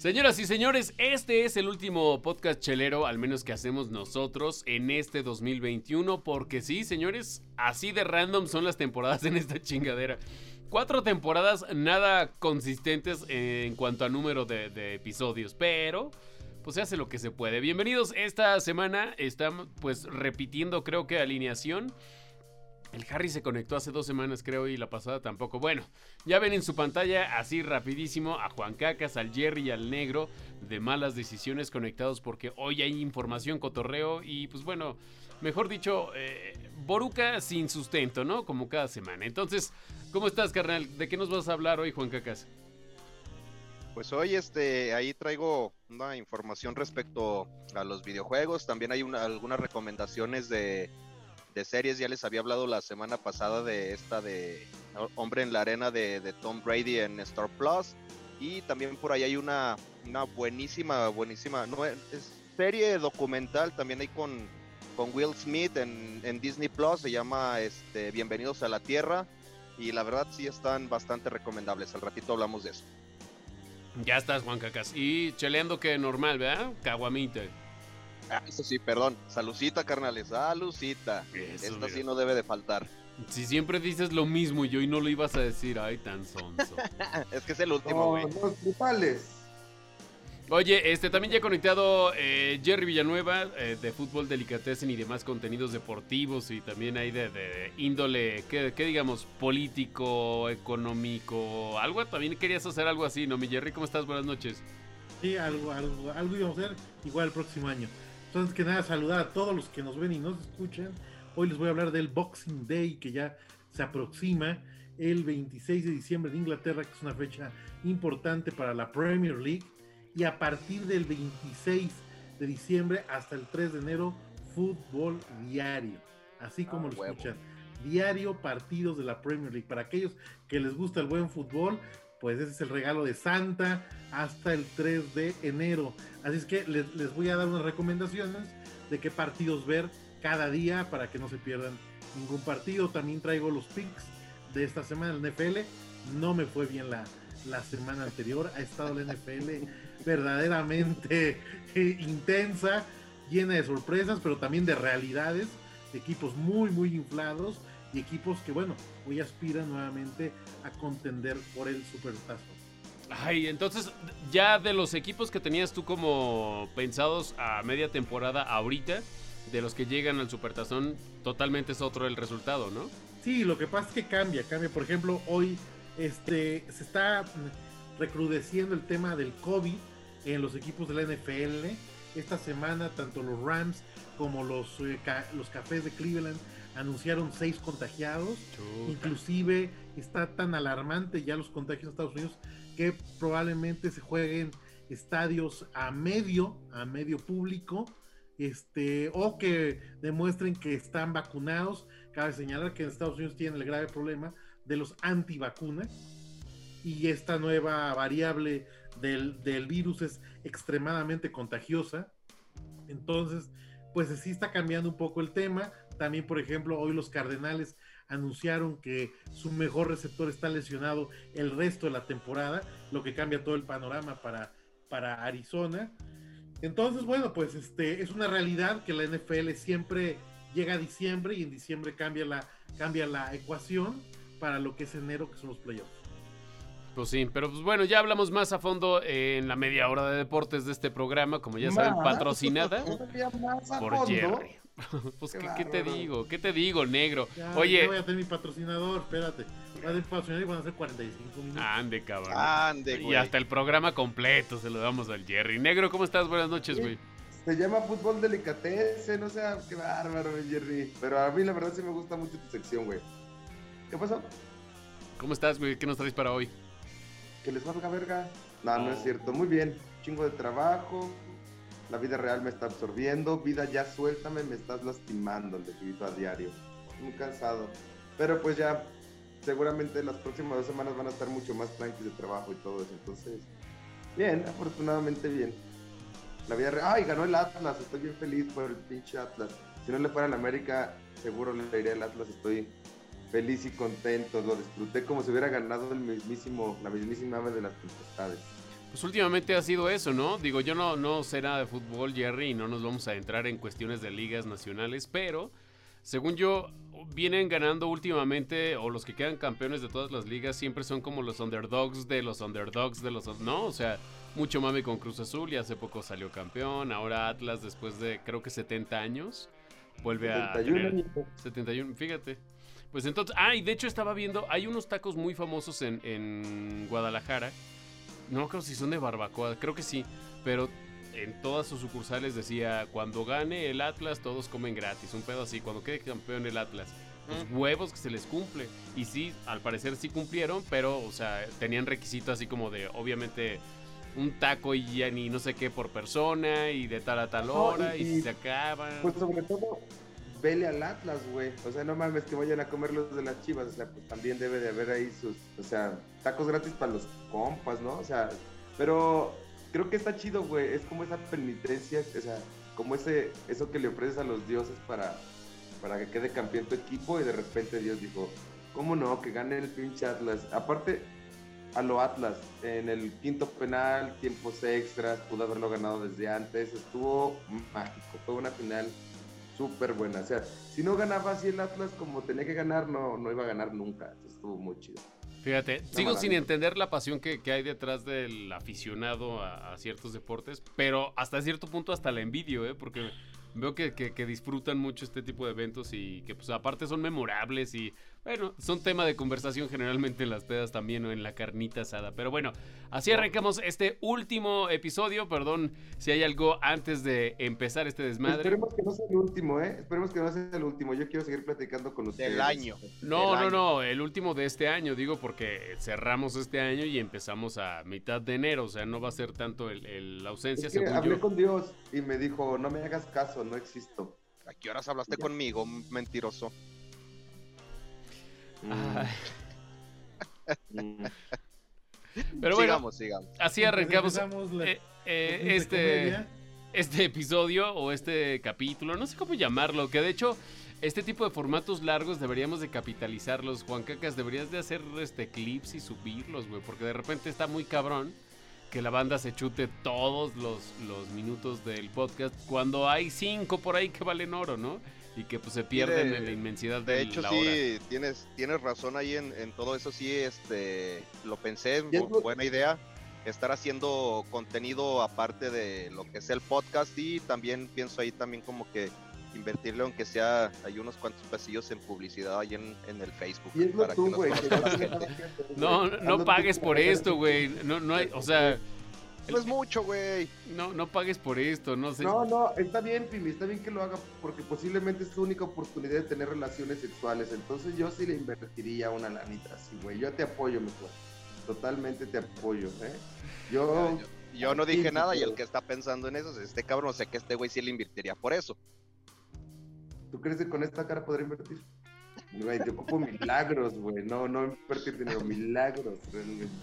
Señoras y señores, este es el último podcast chelero, al menos que hacemos nosotros en este 2021, porque sí, señores, así de random son las temporadas en esta chingadera. Cuatro temporadas nada consistentes en cuanto a número de, episodios, pero pues se hace lo que se puede. Bienvenidos, esta semana están pues repitiendo creo que alineación. El Harry se conectó hace dos semanas, creo, y la pasada tampoco. Bueno, ya ven en su pantalla, así rapidísimo, a Juan Cacas, al Jerry y al Negro de malas decisiones conectados porque hoy hay información, cotorreo y, pues bueno, mejor dicho, eh, Boruca sin sustento, ¿no? Como cada semana. Entonces, ¿cómo estás, carnal? ¿De qué nos vas a hablar hoy, Juan Cacas? Pues hoy, este, ahí traigo una información respecto a los videojuegos. También hay algunas recomendaciones de de series. Ya les había hablado la semana pasada de esta de Hombre en la Arena de, Tom Brady en Star Plus. Y también por ahí hay una, una buenísima, buenísima serie documental también hay con, con Will Smith en, en, Disney Plus. Se llama este, Bienvenidos a la Tierra. Y la verdad sí están bastante recomendables. Al ratito hablamos de eso. Ya estás, Juan Cacas. Y cheleando que normal, ¿verdad? Caguamita. Ah, eso sí, perdón. Salucita, carnales. Salucita. Esta sí no debe de faltar. Si siempre dices lo mismo y hoy no lo ibas a decir, ay, tan sonso. es que es el último, güey. Oye, este también ya he conectado eh, Jerry Villanueva eh, de fútbol delicatessen y demás contenidos deportivos y también hay de, índole, ¿qué, digamos? Político, económico, algo. También querías hacer algo así, ¿no, mi Jerry? ¿Cómo estás? Buenas noches. Sí, algo, algo, algo íbamos a hacer igual el próximo año. Entonces, que nada, saludar a todos los que nos ven y nos escuchan. Hoy les voy a hablar del Boxing Day que ya se aproxima el 26 de diciembre de Inglaterra, que es una fecha importante para la Premier League. Y a partir del 26 de diciembre hasta el 3 de enero, fútbol diario. Así como ah, lo escuchan. Diario partidos de la Premier League. Para aquellos que les gusta el buen fútbol, pues ese es el regalo de Santa hasta el 3 de enero. Así es que les, voy a dar unas recomendaciones de qué partidos ver cada día para que no se pierdan ningún partido. También traigo los picks de esta semana del NFL. No me fue bien la, la semana anterior. Ha estado la NFL verdaderamente intensa, llena de sorpresas, pero también de realidades. Equipos muy, muy inflados y equipos que, bueno, hoy aspiran nuevamente a contender por el supertazón. Ay, entonces ya de los equipos que tenías tú como pensados a media temporada ahorita, de los que llegan al supertazón, totalmente es otro el resultado, ¿no? Sí, lo que pasa es que cambia, cambia. Por ejemplo, hoy este, se está recrudeciendo el tema del COVID en los equipos de la NFL. Esta semana, tanto los Rams como los, eh, los Cafés de Cleveland anunciaron seis contagiados. Inclusive está tan alarmante ya los contagios en Estados Unidos que probablemente se jueguen estadios a medio, a medio público, este, o que demuestren que están vacunados. Cabe señalar que en Estados Unidos tienen el grave problema de los antivacunas y esta nueva variable del, del virus es extremadamente contagiosa. Entonces, pues sí está cambiando un poco el tema. También, por ejemplo, hoy los Cardenales anunciaron que su mejor receptor está lesionado el resto de la temporada, lo que cambia todo el panorama para, para Arizona. Entonces, bueno, pues este es una realidad que la NFL siempre llega a diciembre y en diciembre cambia la, cambia la ecuación para lo que es enero, que son los playoffs. Pues sí, pero pues bueno, ya hablamos más a fondo en la media hora de deportes de este programa, como ya saben, patrocinada por Jerry. pues, ¿qué, te digo? ¿Qué te digo, negro? Oye. voy a tener mi patrocinador, espérate. Voy a patrocinador y van a ser 45 minutos. Ande, cabrón. Ande, güey. Y hasta el programa completo se lo damos al Jerry. Negro, ¿cómo estás? Buenas noches, güey. Se llama Fútbol Delicatessen, no sea, qué bárbaro, Jerry. Pero a mí la verdad sí me gusta mucho tu sección, güey. ¿Qué pasó? ¿Cómo estás, güey? ¿Qué nos traes para hoy? Que les valga verga. No, no es cierto. Muy bien. Chingo de trabajo, la vida real me está absorbiendo, vida ya suéltame, me estás lastimando, el escrito a diario. Muy cansado. Pero pues ya, seguramente las próximas dos semanas van a estar mucho más tranquilos de trabajo y todo eso. Entonces, bien, afortunadamente bien. La vida real, ay, ganó el Atlas, estoy bien feliz por el pinche Atlas. Si no le fuera al América, seguro le iría al Atlas, estoy feliz y contento, lo disfruté como si hubiera ganado el mismísimo, la mismísima ave de las tempestades. Pues últimamente ha sido eso, ¿no? Digo, yo no, no sé nada de fútbol, Jerry, y no nos vamos a entrar en cuestiones de ligas nacionales, pero según yo, vienen ganando últimamente, o los que quedan campeones de todas las ligas, siempre son como los underdogs de los underdogs de los... No, o sea, mucho mame con Cruz Azul y hace poco salió campeón, ahora Atlas después de creo que 70 años vuelve a... 71, 71 fíjate. Pues entonces, ah, y de hecho estaba viendo, hay unos tacos muy famosos en, en Guadalajara. No creo si son de barbacoa, creo que sí, pero en todas sus sucursales decía, cuando gane el Atlas todos comen gratis, un pedo así, cuando quede campeón el Atlas. Los huevos que se les cumple. Y sí, al parecer sí cumplieron, pero, o sea, tenían requisitos así como de, obviamente, un taco y ya ni no sé qué por persona y de tal a tal hora y, si se acaban. Pues sobre todo, vele al Atlas, güey. O sea, no mames que vayan a comer los de las chivas. O sea, pues también debe de haber ahí sus, o sea, tacos gratis para los compas, ¿no? O sea, pero creo que está chido, güey. Es como esa penitencia, o sea, como ese, eso que le ofreces a los dioses para, para que quede campeón tu equipo y de repente Dios dijo, ¿cómo no? Que gane el pinche Atlas. Aparte, a lo Atlas, en el quinto penal, tiempos extras, pudo haberlo ganado desde antes, estuvo mágico, fue una final súper buena. O sea, si no ganaba así el Atlas como tenía que ganar, no, no iba a ganar nunca. Estuvo muy chido. Fíjate, sigo sin entender la pasión que, hay detrás del aficionado a, ciertos deportes, pero hasta cierto punto hasta la envidio, ¿eh? Porque veo que, que, disfrutan mucho este tipo de eventos y que pues aparte son memorables y bueno, son tema de conversación generalmente en las pedas también o en la carnita asada. Pero bueno, así arrancamos este último episodio. Perdón si hay algo antes de empezar este desmadre. Esperemos que no sea el último, ¿eh? Esperemos que no sea el último. Yo quiero seguir platicando con ustedes. Del año. No, no, no. El último de este año, digo, porque cerramos este año y empezamos a mitad de enero. O sea, no va a ser tanto el, la ausencia. Es que hablé con Dios y me dijo: No me hagas caso, no existo. ¿A qué horas hablaste conmigo, mentiroso? Mm. Pero bueno, así arrancamos eh, eh, este, este episodio o este capítulo, no sé cómo llamarlo, que de hecho este tipo de formatos largos deberíamos de capitalizarlos. Juan Cacas, deberías de hacer este clips y subirlos, güey, porque de repente está muy cabrón que la banda se chute todos los, los minutos del podcast cuando hay cinco por ahí que valen oro, ¿no? Y que pues se pierden en la inmensidad de, de hecho sí tienes tienes razón ahí en, todo eso sí este lo pensé buena idea estar haciendo contenido aparte de lo que es el podcast y también pienso ahí también como que invertirle aunque sea hay unos cuantos pasillos en publicidad ahí en, el Facebook para que no no pagues por esto güey no no hay o sea no es mucho, güey. No, no pagues por esto, no sé. No, no, está bien, Pimi, está bien que lo haga porque posiblemente es su única oportunidad de tener relaciones sexuales. Entonces yo sí le invertiría una lanita así, güey. Yo te apoyo, mejor. Totalmente te apoyo, ¿eh? Yo... yo, no dije nada y el que está pensando en eso es este cabrón. Sé que este güey sí le invertiría por eso. ¿Tú crees que con esta cara podría invertir? Güey, te ocupo milagros, güey. No, no invertir dinero, milagros.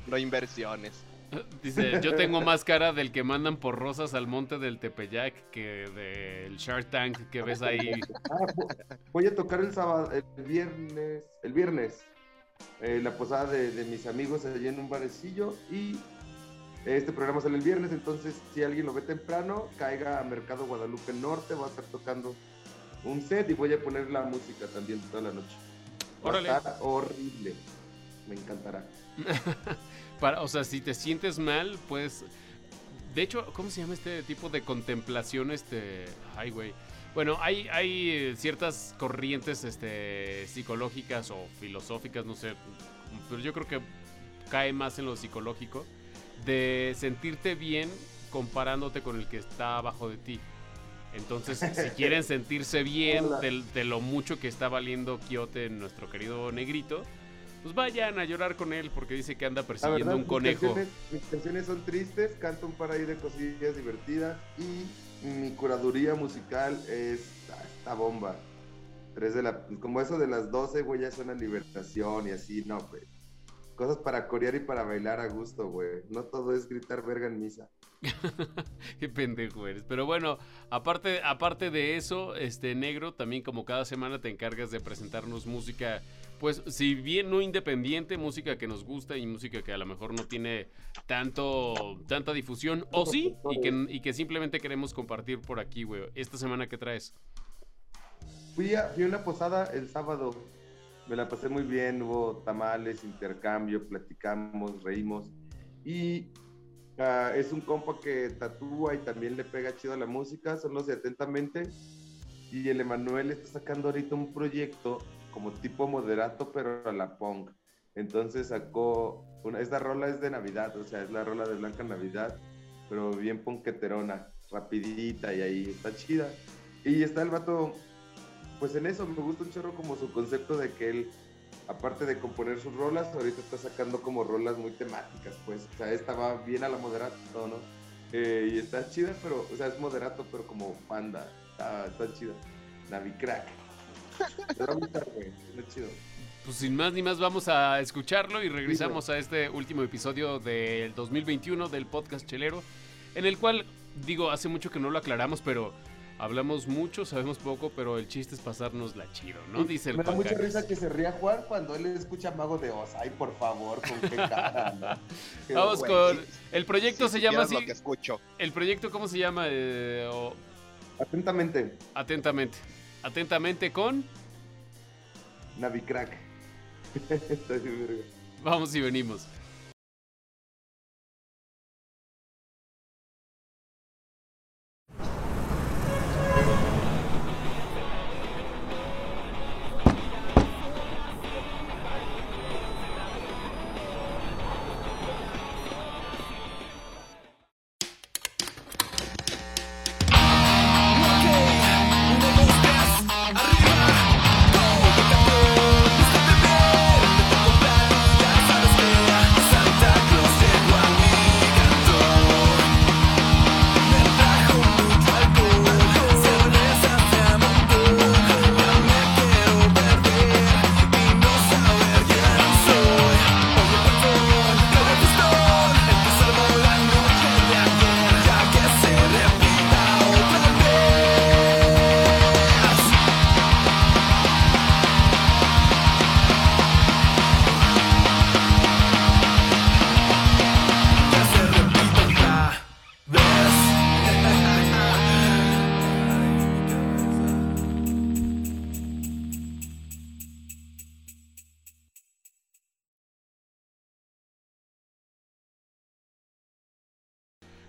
No inversiones. Dice, yo tengo más cara del que mandan por rosas al monte del Tepeyac que del Shark Tank que ves ahí. Ah, voy a tocar el sábado, el viernes, el viernes, eh, la posada de, mis amigos allí en un barecillo y este programa sale el viernes, entonces si alguien lo ve temprano, caiga a Mercado Guadalupe Norte, va a estar tocando un set y voy a poner la música también toda la noche. Va horrible, me encantará. o sea, si te sientes mal, pues... De hecho, ¿cómo se llama este tipo de contemplación? Este... Ay, güey. Bueno, hay, hay ciertas corrientes este, psicológicas o filosóficas, no sé, pero yo creo que cae más en lo psicológico, de sentirte bien comparándote con el que está abajo de ti. Entonces, si quieren sentirse bien de, de, lo mucho que está valiendo Quiote, nuestro querido negrito, pues vayan a llorar con él porque dice que anda persiguiendo un conejo. Mis canciones, son tristes, canto un par ahí de cosillas divertidas y mi curaduría musical es esta bomba. Tres de la, como eso de las 12, güey, ya suena liberación y así, no, güey. Cosas para corear y para bailar a gusto, güey. No todo es gritar verga en misa. Qué pendejo eres. Pero bueno, aparte, aparte de eso, este negro, también como cada semana te encargas de presentarnos música pues si bien no independiente, música que nos gusta y música que a lo mejor no tiene tanto tanta difusión, o sí, y que, simplemente queremos compartir por aquí, güey. Esta semana que traes. Fui a, fui una posada el sábado. Me la pasé muy bien, hubo tamales, intercambio, platicamos, reímos. Y ah, es un compa que tatúa y también le pega chido a la música, son los Atentamente. Y el Emanuel está sacando ahorita un proyecto como tipo moderato, pero a la punk. Entonces sacó, una, esta rola es de Navidad, o sea, es la rola de Blanca Navidad, pero bien ponqueterona, rapidita y ahí está chida. Y está el vato, pues en eso me gusta un chorro como su concepto de que él, aparte de componer sus rolas, ahorita está sacando como rolas muy temáticas, pues, o sea, esta va bien a la moderato, ¿no? Eh, y está chida, pero, o sea, es moderato, pero como panda, está, está chida. Navicrack. Pues sin más ni más vamos a escucharlo y regresamos a este último episodio del 2021 del podcast Chelero, en el cual, digo, hace mucho que no lo aclaramos, pero hablamos mucho, sabemos poco, pero el chiste es pasarnos la chido, ¿no? Dice el Me da mucha risa que se ría Juan cuando él escucha Mago de Oz. Ay, por favor, con qué cara, Vamos con... El proyecto se llama así... que escucho. El proyecto, ¿cómo se llama? Eh, o- Atentamente, Atentamente. Atentamente con... Navicrack. Vamos y venimos.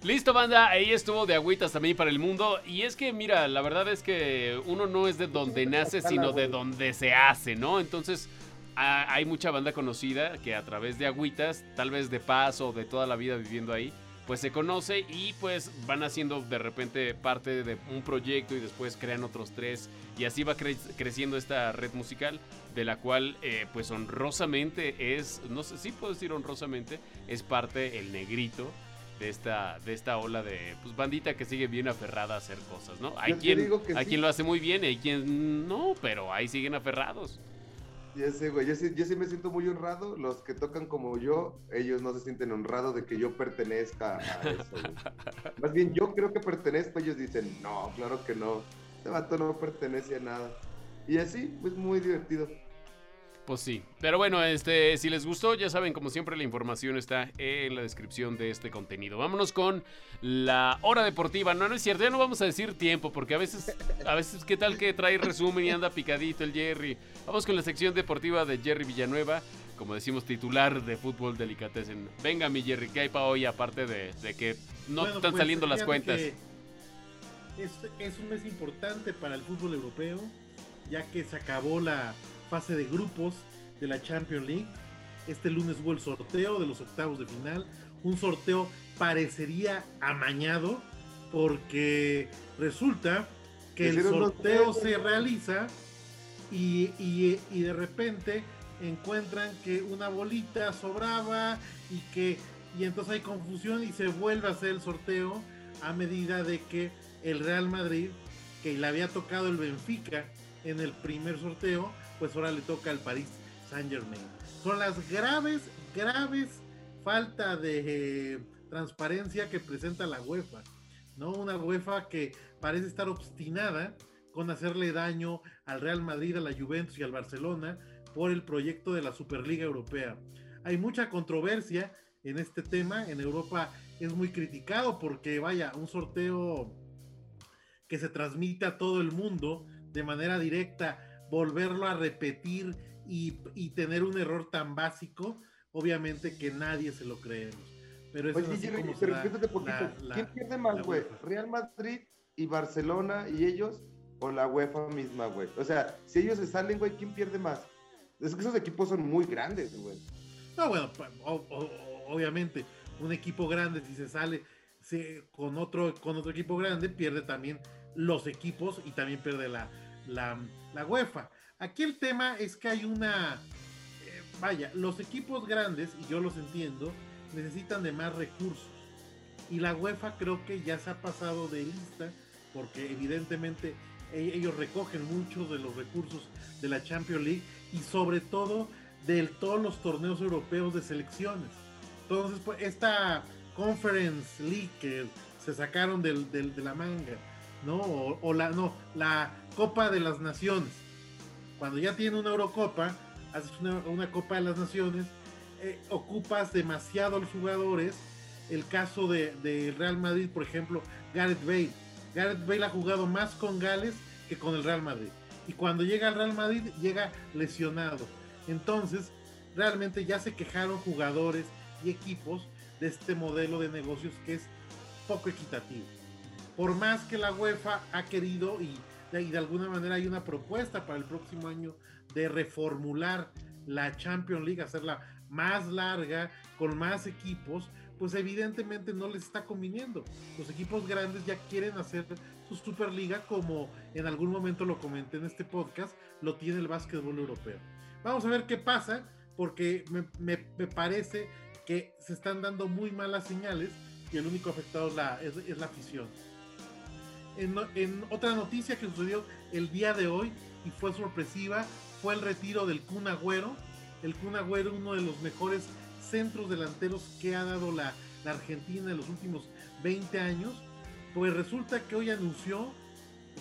Listo, banda, ahí estuvo de agüitas también para el mundo. Y es que, mira, la verdad es que uno no es de donde nace, sino de donde se hace, ¿no? Entonces, a- hay mucha banda conocida que a través de agüitas, tal vez de paso o de toda la vida viviendo ahí, pues se conoce y pues van haciendo de repente parte de un proyecto y después crean otros tres. Y así va cre- creciendo esta red musical, de la cual, eh, pues honrosamente es, no sé si puedo decir honrosamente, es parte el negrito de esta, de esta ola de pues, bandita que sigue bien aferrada a hacer cosas, ¿no? Hay, quien, hay sí. quien lo hace muy bien y hay quien no, pero ahí siguen aferrados. Ya sé, güey, yo sí, yo sí me siento muy honrado. Los que tocan como yo, ellos no se sienten honrados de que yo pertenezca a eso, güey. Más bien, yo creo que pertenezco, ellos dicen, no, claro que no. Este vato no pertenece a nada. Y así, pues muy divertido. Pues sí. Pero bueno, este, si les gustó, ya saben, como siempre, la información está en la descripción de este contenido. Vámonos con la hora deportiva. No, no es cierto, ya no vamos a decir tiempo, porque a veces, a veces, ¿qué tal que trae resumen y anda picadito el Jerry? Vamos con la sección deportiva de Jerry Villanueva, como decimos, titular de fútbol delicatessen. Venga, mi Jerry, ¿qué hay para hoy? Aparte de, de que no Bueno, están pues, saliendo las cuentas. es un mes importante para el fútbol europeo, ya que se acabó la fase de grupos de la Champions League. Este lunes hubo el sorteo de los octavos de final. Un sorteo parecería amañado, porque resulta que el sorteo se realiza y, y- y de repente encuentran que una bolita sobraba y que y entonces hay confusión y se vuelve a hacer el sorteo a medida de que el Real Madrid que le había tocado el Benfica en el primer sorteo pues ahora le toca al Paris Saint Germain son las graves graves falta de eh, transparencia que presenta la UEFA no una UEFA que parece estar obstinada con hacerle daño al Real Madrid, a la Juventus y al Barcelona, por el proyecto de la Superliga Europea. Hay mucha controversia en este tema. En Europa es muy criticado porque, vaya, un sorteo que se transmite a todo el mundo de manera directa, volverlo a repetir y, tener un error tan básico, obviamente que nadie se lo creemos. Pero eso es así ¿Quién pierde más, güey? ¿Real Madrid y Barcelona y ellos? ¿O la UEFA misma, güey? O sea, si ellos se salen, güey, ¿quién pierde más? Es que esos equipos son muy grandes, güey. No, bueno, obviamente, un equipo grande, si se sale con, otro, con otro equipo grande, pierde también los equipos y también pierde la, la, la UEFA. Aquí el tema es que hay una... Eh, vaya, los equipos grandes, y yo los entiendo, necesitan de más recursos. Y la UEFA creo que ya se ha pasado de lista, porque evidentemente e, ellos recogen muchos de los recursos de la Champions League y sobre todo de todos los torneos europeos de selecciones. Entonces, pues, esta Conference League que se sacaron de la manga, ¿no? O, la, no, la Copa de las Naciones cuando ya tiene una Eurocopa, haces una, Copa de las Naciones, eh, ocupas demasiado los jugadores. El caso de, Real Madrid, por ejemplo, Gareth Bale. Gareth Bale ha jugado más con Gales que con el Real Madrid. Y cuando llega al Real Madrid, llega lesionado. Entonces, realmente ya se quejaron jugadores y equipos de este modelo de negocios que es poco equitativo. Por más que la UEFA ha querido y de alguna manera hay una propuesta para el próximo año de reformular la Champions League, hacerla más larga, con más equipos, pues evidentemente no les está conviniendo. Los equipos grandes ya quieren hacer su Superliga como en algún momento lo comenté en este podcast, lo tiene el básquetbol europeo. Vamos a ver qué pasa, porque me, parece que se están dando muy malas señales y el único afectado es la afición en, otra noticia que sucedió el día de hoy y fue sorpresiva, fue el retiro del Kun Agüero. El Kun Agüero, uno de los mejores centros delanteros que ha dado la, Argentina en los últimos 20 años. Pues resulta que hoy anunció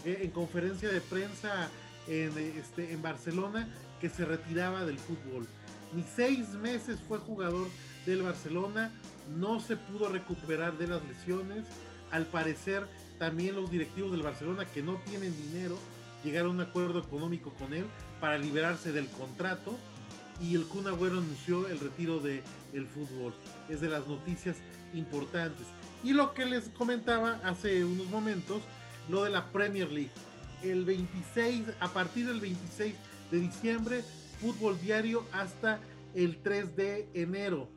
en conferencia de prensa en, este, en Barcelona que se retiraba del fútbol. Ni seis meses fue jugador del Barcelona, no se pudo recuperar de las lesiones. Al parecer también los directivos del Barcelona que no tienen dinero llegaron a un acuerdo económico con él para liberarse del contrato y el Kun Agüero anunció el retiro del el fútbol. Es de las noticias importantes. Y lo que les comentaba hace unos momentos, lo de la Premier League. El 26, a partir del 26 de diciembre, fútbol diario hasta el 3 de enero.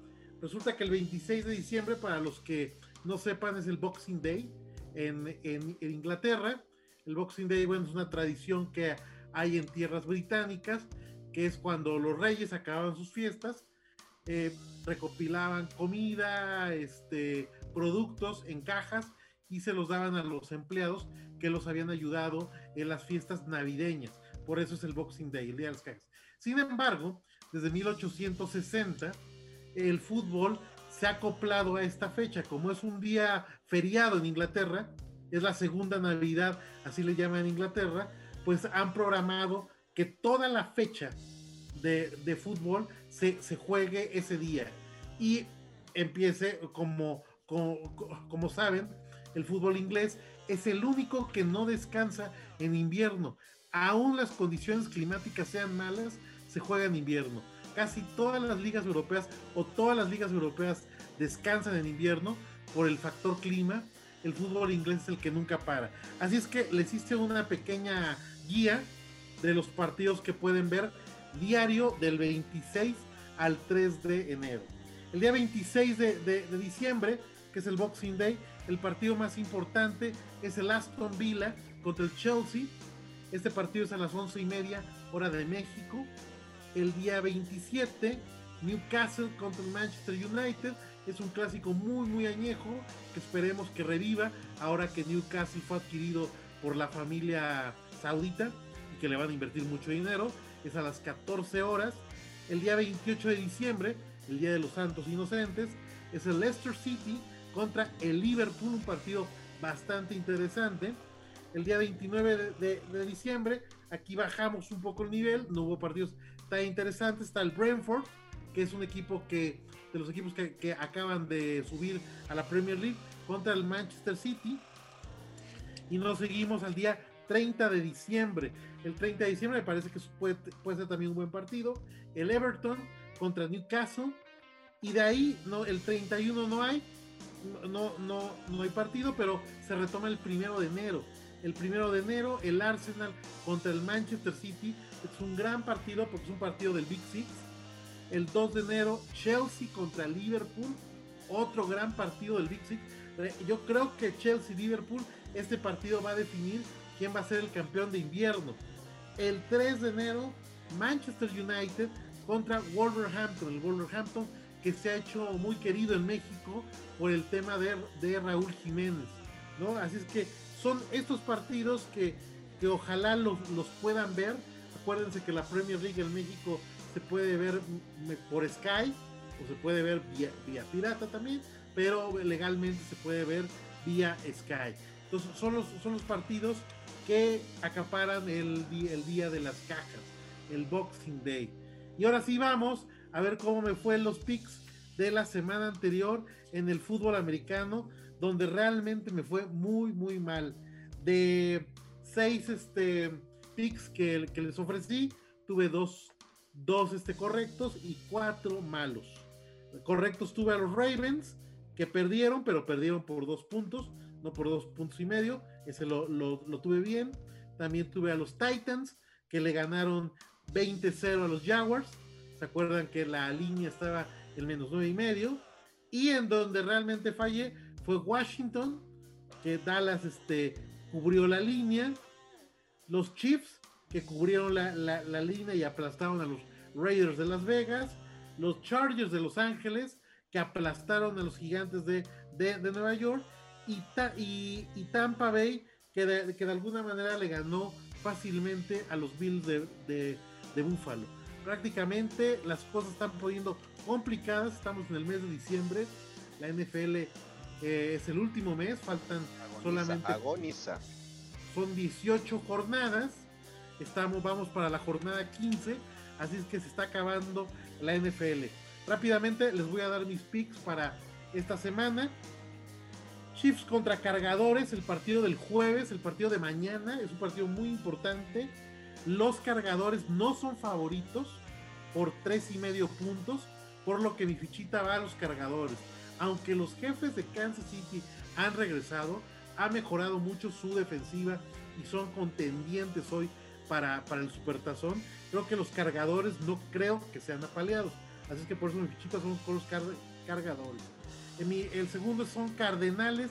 Resulta que el 26 de diciembre, para los que no sepan, es el Boxing Day en, Inglaterra. El Boxing Day, bueno, es una tradición que hay en tierras británicas, que es cuando los reyes acababan sus fiestas, eh, recopilaban comida, este, productos en cajas y se los daban a los empleados que los habían ayudado en las fiestas navideñas. Por eso es el Boxing Day, el Día de las Cajas. Sin embargo, desde 1860, el fútbol se ha acoplado a esta fecha. Como es un día feriado en Inglaterra, es la segunda Navidad, así le llaman en Inglaterra, pues han programado que toda la fecha de, fútbol se, juegue ese día. Y empiece, como, como, como saben, el fútbol inglés es el único que no descansa en invierno. Aún las condiciones climáticas sean malas, se juega en invierno. Casi todas las ligas europeas o todas las ligas europeas descansan en invierno por el factor clima. El fútbol inglés es el que nunca para. Así es que les hice una pequeña guía de los partidos que pueden ver diario del 26 al 3 de enero. El día 26 de, diciembre, que es el Boxing Day, el partido más importante es el Aston Villa contra el Chelsea. Este partido es a las 11 y media hora de México. El día 27, Newcastle contra el Manchester United. Es un clásico muy, muy añejo que esperemos que reviva ahora que Newcastle fue adquirido por la familia saudita y que le van a invertir mucho dinero. Es a las 14 horas. El día 28 de diciembre, el Día de los Santos Inocentes, es el Leicester City contra el Liverpool, un partido bastante interesante. el día 29 de, diciembre. Aquí bajamos un poco el nivel, no hubo partidos tan interesantes. Está el Brentford, que es un equipo que, de los equipos que, que acaban de subir a la Premier League, contra el Manchester City. Y nos seguimos al día 30 de diciembre. El 30 de diciembre me parece que puede, puede ser también un buen partido. El Everton contra Newcastle. Y de ahí, no, el 31 no hay. No, no, no hay partido, pero se retoma el primero de enero. El primero de enero, el Arsenal contra el Manchester City. Es un gran partido porque es un partido del Big Six. El 2 de enero, Chelsea contra Liverpool. Otro gran partido del Big Six. Yo creo que Chelsea-Liverpool, este partido va a definir quién va a ser el campeón de invierno. El 3 de enero, Manchester United contra Wolverhampton. El Wolverhampton que se ha hecho muy querido en México por el tema de, de Raúl Jiménez. ¿no? Así es que son estos partidos que, que ojalá los, los, puedan ver. Acuérdense que la Premier League en México se puede ver por Sky o se puede ver vía, vía pirata también, pero legalmente se puede ver vía Sky. Entonces son los, son los partidos que acaparan el, el día de las cajas, el Boxing Day. Y ahora sí vamos a ver cómo me fue los picks de la semana anterior en el fútbol americano, donde realmente me fue muy, muy mal. De seis este, que, les ofrecí, tuve dos, dos este, correctos y cuatro malos. Correctos tuve a los Ravens, que perdieron, pero perdieron por dos puntos, no por dos puntos y medio. Ese lo, lo, tuve bien. También tuve a los Titans, que le ganaron 20-0 a los Jaguars. ¿Se acuerdan que la línea estaba en menos nueve y medio? Y en donde realmente fallé fue Washington, que Dallas este, cubrió la línea. Los Chiefs, que cubrieron la, la, línea y aplastaron a los Raiders de Las Vegas. Los Chargers de Los Ángeles, que aplastaron a los gigantes de, de, de Nueva York. Y, y, y, Tampa Bay, que de, que de alguna manera le ganó fácilmente a los Bills de, de Buffalo prácticamente las cosas están poniendo complicadas. Estamos en el mes de diciembre. La NFL eh, es el último mes, faltan solamente. Agoniza. Son 18 jornadas. Estamos, vamos para la jornada 15. Así es que se está acabando la NFL. Rápidamente les voy a dar mis picks para esta semana. Chiefs contra cargadores, el partido del jueves, el partido de mañana, es un partido muy importante los cargadores no son favoritos por tres y medio puntos, por lo que mi fichita va a los cargadores. Aunque los jefes de Kansas City han regresado, ha mejorado mucho su defensiva y son contendientes hoy para, para el supertazón. Creo que los cargadores no creo que sean apaleados. Así que por eso mi fichita son con los cargadores. El segundo son Cardenales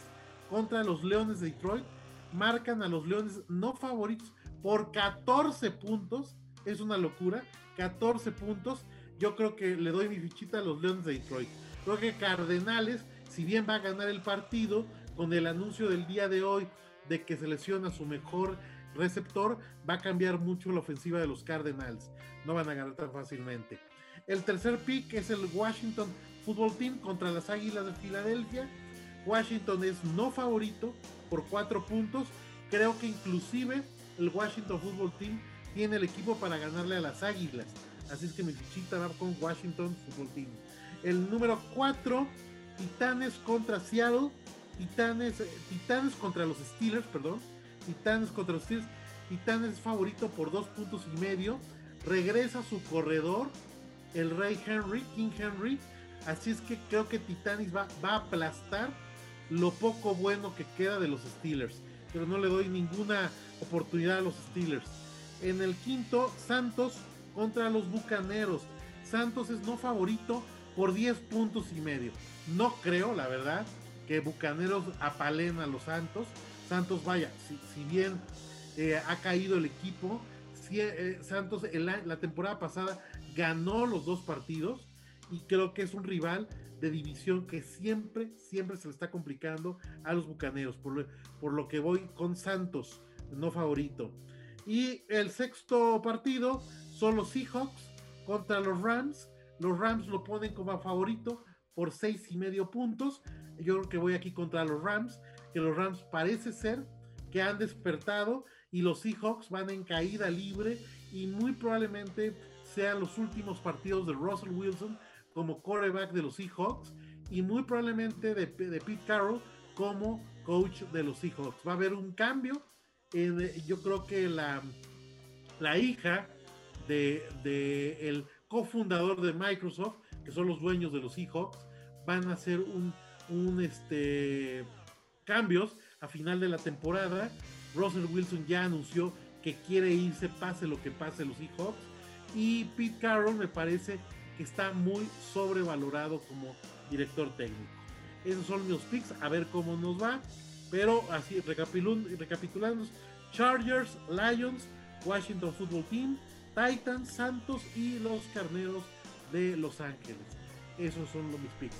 contra los Leones de Detroit. Marcan a los Leones no favoritos, por 14 puntos. Es una locura. 14 puntos. Yo creo que le doy mi fichita a los Leones de Detroit. Creo que Cardenales, si bien va a ganar el partido, con el anuncio del día de hoy de que selecciona su mejor receptor, va a cambiar mucho la ofensiva de los Cardinals. No van a ganar tan fácilmente. El tercer pick es el Washington Football Team contra las Águilas de Filadelfia. Washington es no favorito por 4 puntos. Creo que inclusive el Washington Football Team tiene el equipo para ganarle a las Águilas. Así es que mi fichita va con Washington Football Team. El número 4, Titanes contra Seattle. Titanes, eh, Titanes contra los Steelers, perdón. Titanes contra los Steelers. Titanes favorito por dos puntos y medio. Regresa su corredor, el Rey Henry, King Henry. Así es que creo que Titanes va, va a aplastar lo poco bueno que queda de los Steelers. Pero no le doy ninguna oportunidad a los Steelers. En el quinto, Santos contra los Bucaneros. Santos es no favorito por 10 puntos y medio. No creo, la verdad, que Bucaneros apalen a los Santos. Santos, vaya, si, bien eh, ha caído el equipo, eh, Santos la temporada pasada ganó los dos partidos y creo que es un rival de división que siempre, siempre se le está complicando a los Bucaneros, por por lo que voy con Santos no favorito. Y el sexto partido son los Seahawks contra los Rams. Los Rams lo ponen como favorito por seis y medio puntos. Yo creo que voy aquí contra los Rams, que los Rams parece ser, que han despertado y los Seahawks van en caída libre y muy probablemente sean los últimos partidos de Russell Wilson como quarterback de los Seahawks y muy probablemente de, de Pete Carroll como coach de los Seahawks. Va a haber un cambio. yo creo que la, la hija de, de cofundador de Microsoft, que son los dueños de los Seahawks, van a hacer un, un este, cambios a final de la temporada. Russell Wilson ya anunció que quiere irse pase lo que pase los Seahawks. Y Pete Carroll me parece que está muy sobrevalorado como director técnico. Esos son mis picks, a ver cómo nos va. Pero así, recapitulando, Chargers, Lions, Washington Football Team, Titans, Santos y los Carneros de Los Ángeles. Esos son los mis picks.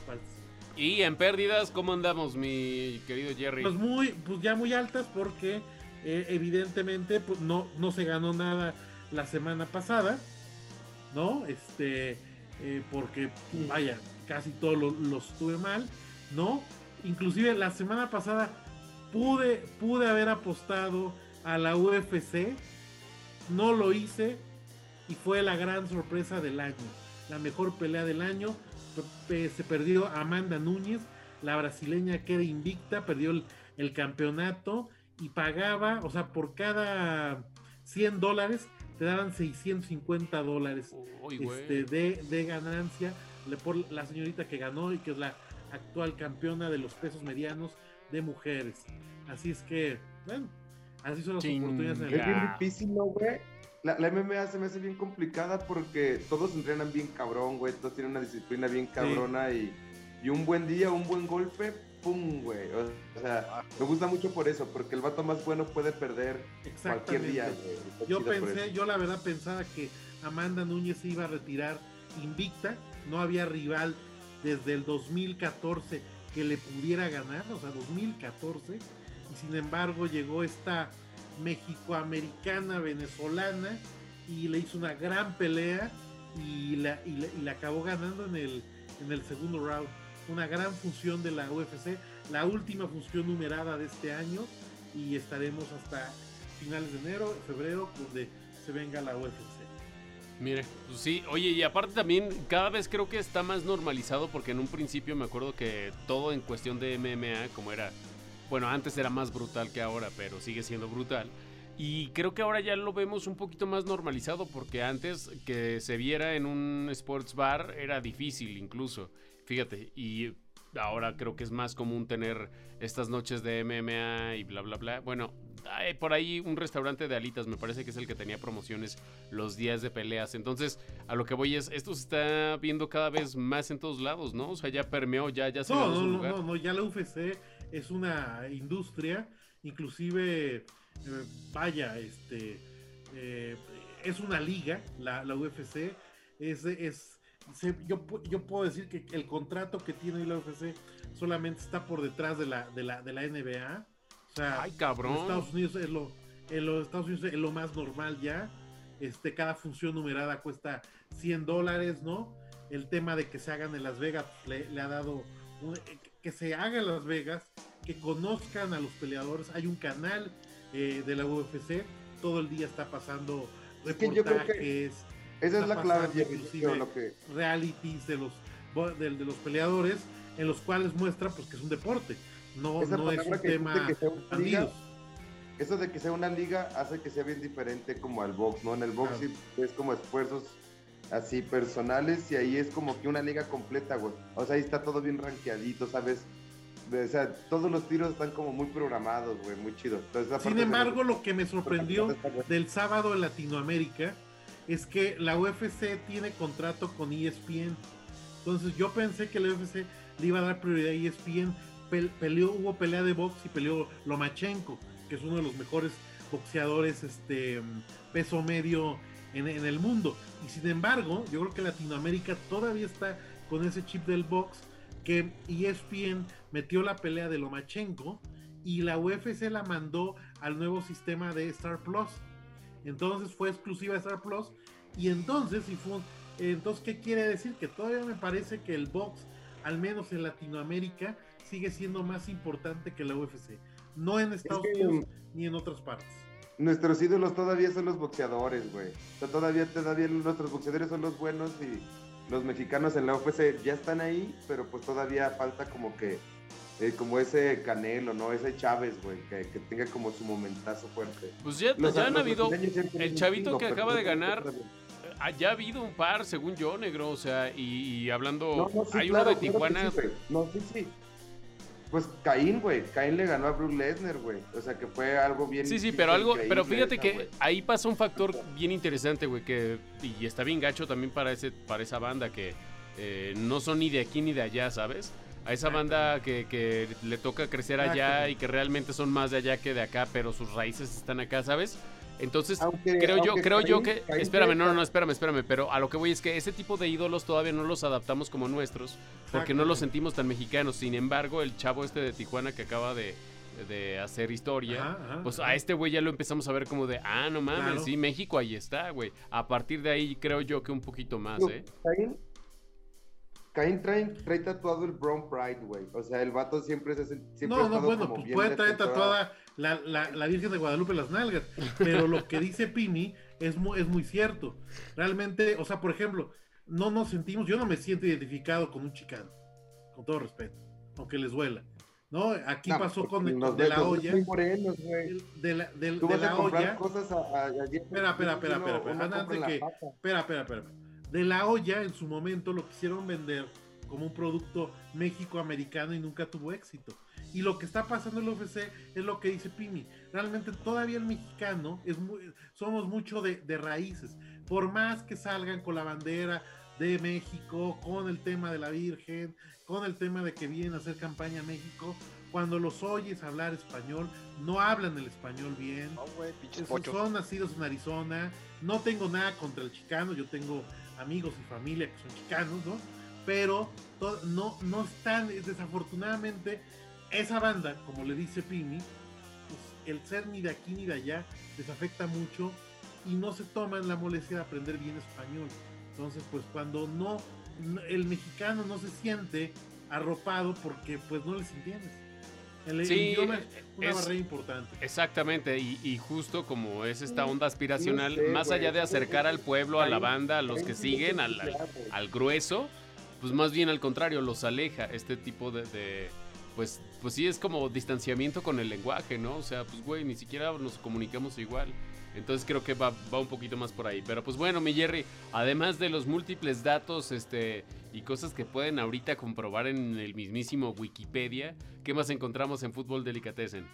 Y en pérdidas, ¿cómo andamos, mi querido Jerry? Pues muy, pues ya muy altas porque eh, evidentemente pues no, no se ganó nada la semana pasada, ¿no? Este, eh, porque vaya, casi todos los tuve mal, ¿no? Inclusive la semana pasada pude, pude haber apostado a la UFC, no lo hice y fue la gran sorpresa del año, la mejor pelea del año. Se perdió Amanda Núñez, la brasileña queda invicta, perdió el, campeonato y pagaba, o sea, por cada 100 dólares te daban 650 dólares este, de, de, ganancia por la señorita que ganó y que es la actual campeona de los pesos medianos de mujeres. Así es que, bueno, así son las oportunidades. es bien difícil, ¿no, güey? La, la, MMA se me hace bien complicada porque todos entrenan bien cabrón, güey. Todos tienen una disciplina bien cabrona y, y, un buen día, un buen golpe, ¡pum, güey! O, sea, me gusta mucho por eso, porque el vato más bueno puede perder cualquier día, Yo pensé, yo la verdad pensaba que Amanda Núñez iba a retirar invicta. No había rival desde el 2014 que le pudiera ganar, o sea, 2014, y sin embargo llegó esta mexicoamericana venezolana y le hizo una gran pelea y la, y la, acabó ganando en el, en el segundo round. Una gran función de la UFC, la última función numerada de este año y estaremos hasta finales de enero, febrero, donde se venga la UFC. Mire, pues sí, oye, y aparte también cada vez creo que está más normalizado porque en un principio me acuerdo que todo en cuestión de MMA, como era, bueno, antes era más brutal que ahora, pero sigue siendo brutal. Y creo que ahora ya lo vemos un poquito más normalizado porque antes que se viera en un sports bar era difícil incluso. Fíjate, y ahora creo que es más común tener estas noches de MMA y bla, bla, bla. Bueno, hay por ahí un restaurante de alitas, me parece que es el que tenía promociones los días de peleas. Entonces, a lo que voy es, esto se está viendo cada vez más en todos lados, ¿no? O sea, ya permeó, ya, ya se no, no, no, no, no, ya la UFC es una industria, inclusive, eh, vaya, este, eh, es una liga, la, la UFC, es, es yo, yo, puedo decir que el contrato que tiene la UFC solamente está por detrás de la, de la, de la NBA o sea, Ay, cabrón. En Estados Unidos es lo, en los Estados Unidos es lo más normal ya. Este, cada función numerada cuesta 100 dólares, ¿no? El tema de que se hagan en Las Vegas le, ha dado que se haga en Las Vegas, que conozcan a los peleadores. Hay un canal eh, de la UFC, todo el día está pasando reportajes. esa es la clave, inclusive lo que... realities de los de, de, los peleadores en los cuales muestra pues que es un deporte no, no es un tema Eso de que sea una liga hace que sea bien diferente como al box, ¿no? En el box es como esfuerzos así personales y ahí es como que una liga completa, güey. O sea, ahí está todo bien rankeadito, ¿sabes? O sea, todos los tiros están como muy programados, güey, muy chido. Sin embargo, lo que me sorprendió del sábado en Latinoamérica es que la UFC tiene contrato con ESPN. Entonces yo pensé que la UFC le iba a dar prioridad a ESPN, peleó, hubo pelea de box y peleó Lomachenko, que es uno de los mejores boxeadores este, peso medio en, el mundo. Y sin embargo, yo creo que Latinoamérica todavía está con ese chip del box que ESPN metió la pelea de Lomachenko y la UFC la mandó al nuevo sistema de Star Plus. Entonces fue exclusiva de Star Plus y entonces, y fue, entonces ¿qué quiere decir? Que todavía me parece que el box, al menos en Latinoamérica, sigue siendo más importante que la UFC. no en Estados que, Unidos ni en otras partes. Nuestros ídolos todavía son los boxeadores, güey. O sea, todavía, todavía nuestros boxeadores son los buenos y los mexicanos en la UFC ya están ahí, pero pues todavía falta como que, eh, como ese Canelo, ¿no? Ese Chávez, güey, que, que tenga como su momentazo fuerte. Pues ya, Los- ya han los habido. El chavito que acaba de ganar, ah, Ya ha habido un par, según yo, negro. O sea, y, y hablando. No, no, sí, hay claro, uno de claro Tijuana. sí, no, sí, sí. Pues Caín, güey. Caín le ganó a Brook Lesnar, güey. O sea, que fue algo bien. Sí, sí, pero algo, pero fíjate esa, que ahí pasa un factor bien interesante, güey, que y está bien gacho también para ese, para esa banda que eh, no son ni de aquí ni de allá, ¿sabes? A esa banda que, que le toca crecer allá y que realmente son más de allá que de acá, pero sus raíces están acá, ¿sabes? Entonces, Aunque- creo yo, creo yo que. Espérame, no, no, no, espérame, espérame. Pero a lo que voy es que ese tipo de ídolos todavía no los adaptamos como nuestros. Porque no los sentimos tan mexicanos. Sin embargo, el chavo este de Tijuana que acaba de, de hacer historia. Ajá, ajá, Pues ajá. a este güey ya lo empezamos a ver como de, ah, no mames, Claro. sí, México ahí está, güey. A partir de ahí creo yo que un poquito más, ¿eh? Caín trae, trae tatuado el Brown Pride, güey. O sea, el vato siempre, se, siempre No, no, bueno, como pues bien puede traer tatuada la, la, la Virgen de Guadalupe las nalgas, pero lo que dice Pini es muy, es muy cierto. Realmente, o sea, por ejemplo, no nos sentimos, yo no me siento identificado con un chicano, con todo respeto, aunque les duela. ¿No? Aquí No, pasó con, porque con los de ves- la olla, morenos, el- de la, Tú de la olla, cosas a, a, a- Espera, espera, espera, espera, de espera, espera, espera. De la olla, en su momento, lo quisieron vender como un producto México-americano y nunca tuvo éxito. Y lo que está pasando en el UFC es lo que dice Pimi. Realmente todavía el mexicano es muy, somos mucho de, de raíces. Por más que salgan con la bandera de México, con el tema de la Virgen, con el tema de que vienen a hacer campaña a México, cuando los oyes hablar español, no hablan el español bien. Son, pochos. son nacidos en Arizona. No tengo nada contra el chicano. Yo tengo amigos y familia que son chicanos, ¿no? Pero no, no están, desafortunadamente, esa banda, como le dice Pimi, pues, el ser ni de aquí ni de allá les afecta mucho y no se toman la molestia de aprender bien español. Entonces, pues cuando no- el mexicano no se siente arropado porque pues no les entiendes. El, Sí, idioma es una es- barrera importante. Exactamente, y, y justo como es esta onda aspiracional, más güey, allá de acercar al pueblo, a la banda, a los que siguen, al, al grueso, pues más bien al contrario, los aleja este tipo de, de- pues, pues sí es como distanciamiento con el lenguaje, ¿no? O sea, pues güey, ni siquiera nos comunicamos igual. Entonces creo que va, va un poquito más por ahí. Pero pues bueno, mi Jerry, además de los múltiples datos este, y cosas que pueden ahorita comprobar en el mismísimo Wikipedia, ¿qué más encontramos en Fútbol Delicatessen?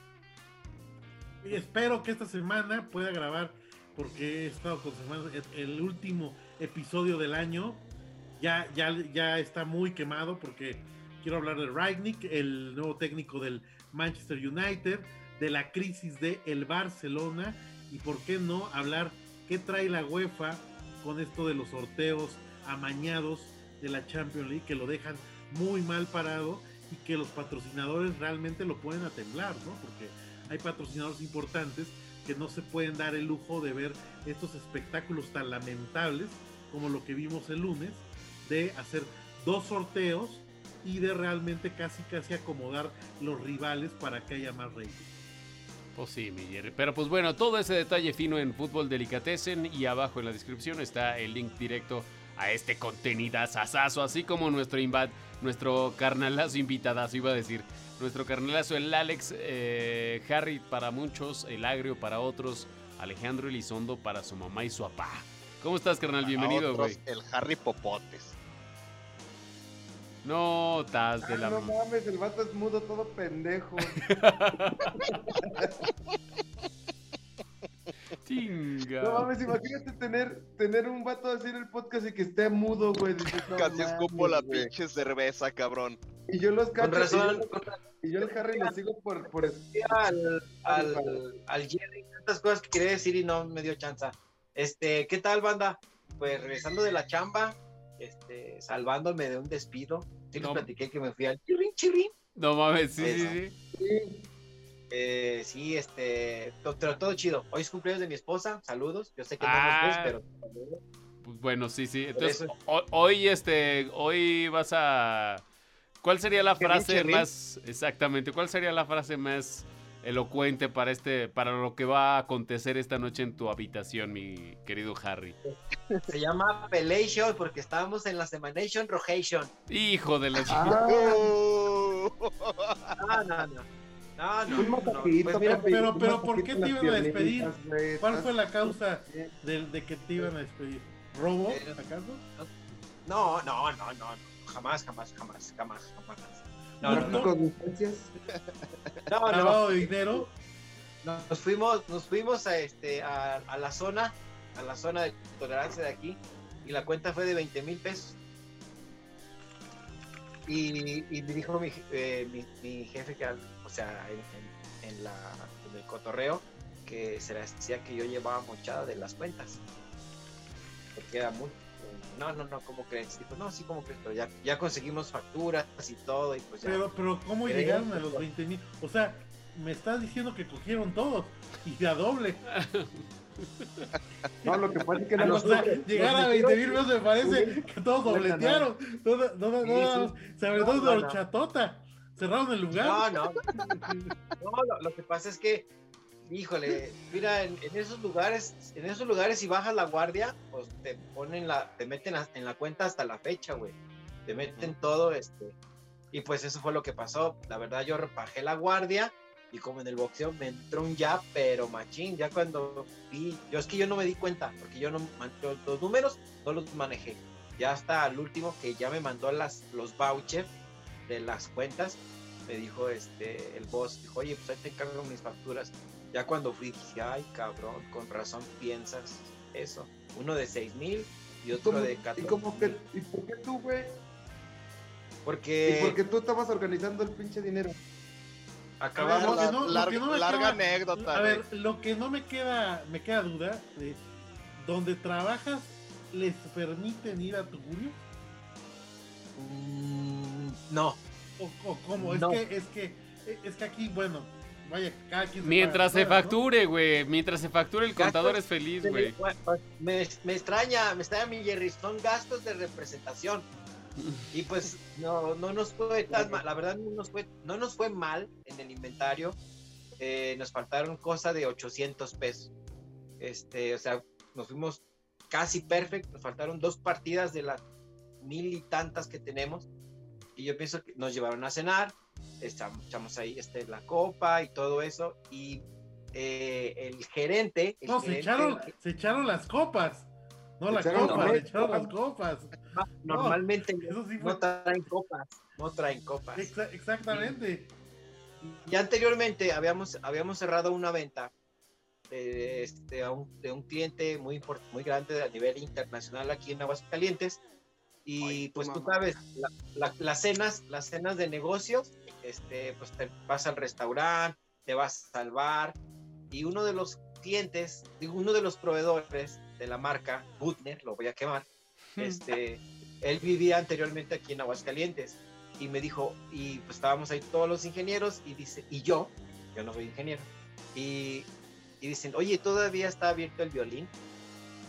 Espero que esta semana pueda grabar, porque he estado con el último episodio del año. Ya, ya, ya está muy quemado porque quiero hablar de Ragnick, el nuevo técnico del Manchester United, de la crisis de el Barcelona y por qué no hablar qué trae la UEFA con esto de los sorteos amañados de la Champions League que lo dejan muy mal parado y que los patrocinadores realmente lo pueden a temblar, ¿no? Porque hay patrocinadores importantes que no se pueden dar el lujo de ver estos espectáculos tan lamentables como lo que vimos el lunes, de hacer dos sorteos y de realmente casi casi acomodar los rivales para que haya más rating. Pues sí, mi Jerry. Pero pues bueno, todo ese detalle fino en Fútbol Delicatessen y abajo en la descripción está el link directo a este contenido asazo, así como nuestro invad, nuestro carnalazo invitadazo, iba a decir. Nuestro carnalazo, el Alex eh, Harry para muchos, el Agrio para otros, Alejandro Elizondo para su mamá y su papá. ¿Cómo estás, carnal? Bienvenido, güey. El Harry Popotes. No, estás de la... no mames, el vato es mudo todo pendejo. Chinga. No mames, imagínate tener, tener un vato así en el podcast y que esté mudo, güey. Dices, no Casi escupo la mames, güey. pinche cerveza, cabrón. Y yo los cacho. Con razón, y yo, con y yo el Harry lo sigo por, por al, al, al Jerry tantas cosas que quería decir y no me dio chance. Este, ¿qué tal, banda? Pues regresando de la chamba, este, salvándome de un despido. Sí les platiqué que me fui al chirrin, chirrin. No mames, sí, sí, Eso. sí. Sí, Eh, sí, este, pero todo chido. Hoy es cumpleaños de mi esposa, saludos. Yo sé que Ah. no nos ves, pero saludos. Pues bueno, sí, sí. Entonces, hoy, este, hoy vas a. ¿Cuál sería la frase más. Exactamente, ¿cuál sería la frase más elocuente para este, para lo que va a acontecer esta noche en tu habitación, mi querido Harry. Se llama Pelation porque estábamos en la Semanation Rojation. Hijo de la Ah, No, no, no. No, no, no, masajito, pues mira, pero- pero ¿por qué te iban a despedir? ¿Cuál fue la causa de, de que te iban a despedir? ¿Robo, Eh, acaso? No, no, no, no, no. Jamás, jamás, jamás, jamás, jamás. No, no, no. No, no. ¿Lavado de dinero? Nos fuimos, nos fuimos a este a, a la zona, a la zona de tolerancia de aquí, y la cuenta fue de 20 mil pesos. Y, y me dijo mi, eh, mi, mi jefe que, o sea, en, en- en la, en el cotorreo, que se le decía que yo llevaba mochada de las cuentas. Porque era muy. No, no, no, ¿cómo crees? Dijo, no, sí, ¿cómo crees? Pero ya, ya conseguimos facturas y todo, y pues ya. Pero, pero ¿cómo llegaron a los fue- 20 mil? O sea, me estás diciendo que cogieron todos y de a doble. No, lo que pasa es que no O nos sea, llegar a 20 mil pesos me parece que todos dobletearon. No, no, no, no, Sí, no, se No, de no, no. horchatota. Cerraron el lugar. No, no. No, lo, lo que pasa es que, híjole, mira, en, en esos lugares, en esos lugares si bajas la guardia, pues te ponen la, te meten a- en la cuenta hasta la fecha, güey. Te meten todo, este. Y pues eso fue lo que pasó. La verdad, yo bajé la guardia y como en el boxeo me entró un ya, pero machín, ya cuando vi, yo es que yo no me di cuenta, porque yo no, yo los números no los manejé. Ya hasta el último que ya me mandó las, los vouchers de las cuentas, me dijo este el boss, dijo, oye, pues ahí te encargo mis facturas. Ya cuando fui dije, ay cabrón, con razón piensas eso. Uno de seis mil y ¿Y otro cómo- de ¿Y 14 cómo que, y por qué tú, güey? Porque ¿Y por qué tú estabas organizando el pinche dinero? acabamos, que no- larga que no me larga queda- anécdota, A ver, lo que no me queda, me queda duda de donde trabajas, ¿les permiten ir a Tugurio? Mm, no, ¿O, o cómo? No. Es que, es que, es que aquí, bueno, vaya, cada quien se Mientras se facture, güey. Mientras se facture, el Gastos contador es feliz, güey. me, me extraña, me extraña mi Jerry, son gastos de representación. Y pues no, no nos fue tan mal, la verdad no nos fue, no nos fue mal en el inventario. Eh, nos faltaron cosa de 800 pesos. Este, o sea, nos fuimos casi perfecto, nos faltaron dos partidas de las mil y tantas que tenemos. Y yo pienso que nos llevaron a cenar, echamos, echamos ahí este, la copa y todo eso. Y eh, el gerente, el No, se echaron, se echaron las copas. No la Echaron copa, se echaron las copas. Normalmente Eso sí fue. no traen copas, no traen copas. Exa- exactamente. Ya anteriormente habíamos, habíamos cerrado una venta de, este, a un, de un cliente muy, muy grande a nivel internacional aquí en Aguascalientes. Y Ay, pues tú sabes, la- la- las cenas, las cenas de negocios, este, pues te vas al restaurante, te vas al bar, y uno de los clientes, digo, uno de los proveedores de la marca, Butner, lo voy a quemar, este, él vivía anteriormente aquí en Aguascalientes. Y me dijo, y pues estábamos ahí todos los ingenieros y dice, y yo, yo no soy ingeniero, y, y dicen, oye, todavía está abierto el violín.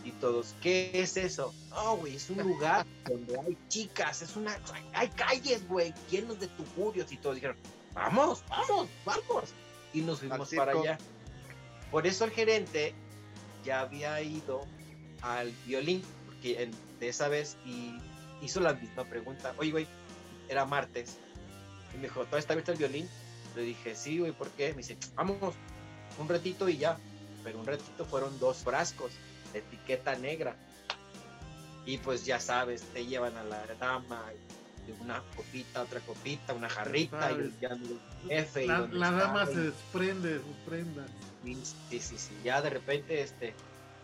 Y todos, ¿qué es eso? No, güey, es un lugar donde hay chicas, es una, hay calles, güey, llenos de tugurios. Y todos dijeron, vamos, vamos, vamos. Y nos fuimos para allá. Por eso el gerente ya había ido al violín, porque en- de esa vez y hizo la misma pregunta. Oye, güey, era martes. Y me dijo, ¿todavía está abierto el violín? Le dije, sí, güey, ¿por qué? Me dice, vamos, un ratito y ya. Pero un ratito fueron dos frascos etiqueta negra. Y pues ya sabes, te llevan a la dama, una copita, otra copita, una jarrita, y ya el F. La, la dama se desprende de sus prendas. Sí, sí, sí, sí. Ya de repente, este,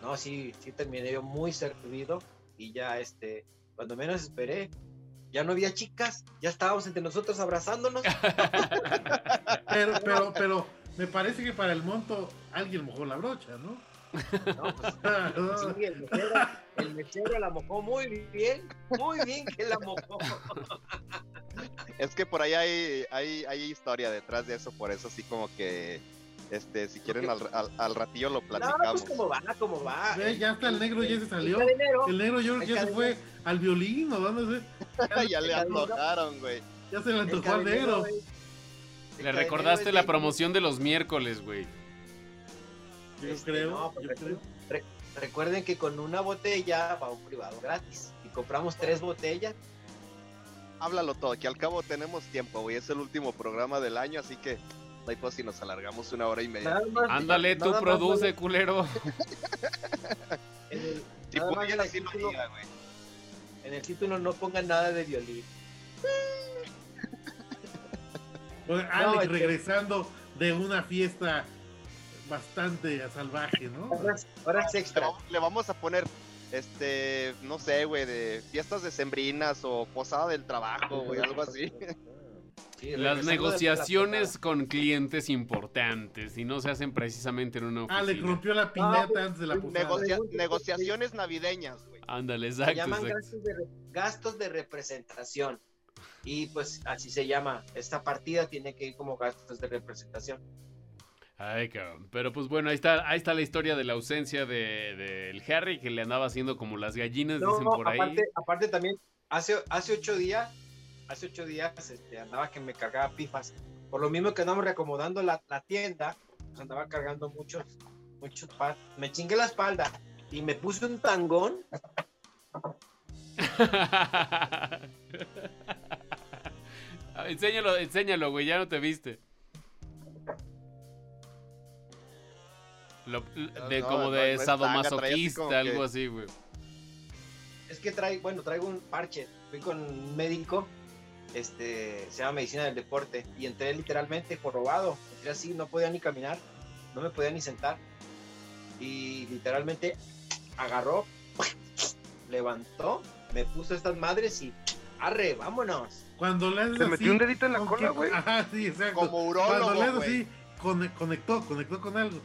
no, sí, sí terminé yo muy servido y ya, este, cuando menos esperé, ya no había chicas, ya estábamos entre nosotros abrazándonos. Pero, pero, pero, me parece que para el monto alguien mojó la brocha, ¿no? No, pues, sí, el mesero, el mesero la mojó muy bien, muy bien que la mojó. Es que por ahí hay, hay, hay historia detrás de eso, por eso así como que, este, si quieren al, al, al ratillo lo No, platicamos. pues como va, como va. Ya hasta el negro ya se salió. El negro yo creo que ya se fue al violín o dónde se. ya le antojaron, güey. Ya se le antojó al negro. Le recordaste la promoción de los miércoles, güey. Yo Este, creo, no, yo porque- creo. Re- recuerden que con una botella va un privado gratis. Y compramos tres botellas. Háblalo todo, que al cabo tenemos tiempo, güey. Es el último programa del año, así que no hay pues si nos alargamos una hora y media. Más- Ándale, tú nada más produce, culero. En el, Si nada más en pudiera, el sí lo título- haría, güey. en el título no pongan nada de violín. Bueno, Alex regresando de una fiesta bastante salvaje, ¿no? Ahora es- ahora es Le extra. vamos- Le vamos a poner, este, no sé, güey, de fiestas decembrinas o posada del trabajo, güey, algo así. Sí, Las negociaciones con clientes importantes y no se hacen precisamente en una oficina. rompió la piñata antes de la posada. Negocia- negociaciones navideñas, güey. Ándale, la- Se exacto, llaman exacto. gastos de, re- gastos de representación. Y pues así se llama. Esta partida tiene que ir como gastos de representación. Ay, cabrón. Pero pues bueno, ahí está, ahí está la historia de la ausencia de, del Harry que le andaba haciendo como las gallinas, No, dicen por ahí. aparte, también, hace, hace ocho días, hace ocho días este, andaba que me cargaba pifas. Por lo mismo que andamos reacomodando la, la tienda, pues andaba cargando muchos, muchos pa- Me chingué la espalda y me puse un tangón. Enséñalo, enséñalo, güey, ya no te viste. Lo- de no, como no, de no sadomasoquista, como que- algo así, güey. Es que traigo, bueno, traigo un parche. Fui con un médico, este, se llama medicina del deporte, y entré literalmente jorobado. Entré así, no podía ni caminar, no me podía ni sentar. Y literalmente agarró, levantó, me puso estas madres y arre, vámonos. Cuando le haces así, metió un dedito en la ¿con cola, güey. Ajá, sí, exacto. Como Cuando urólogo, le haces güey. así, cone- conectó, conectó con algo.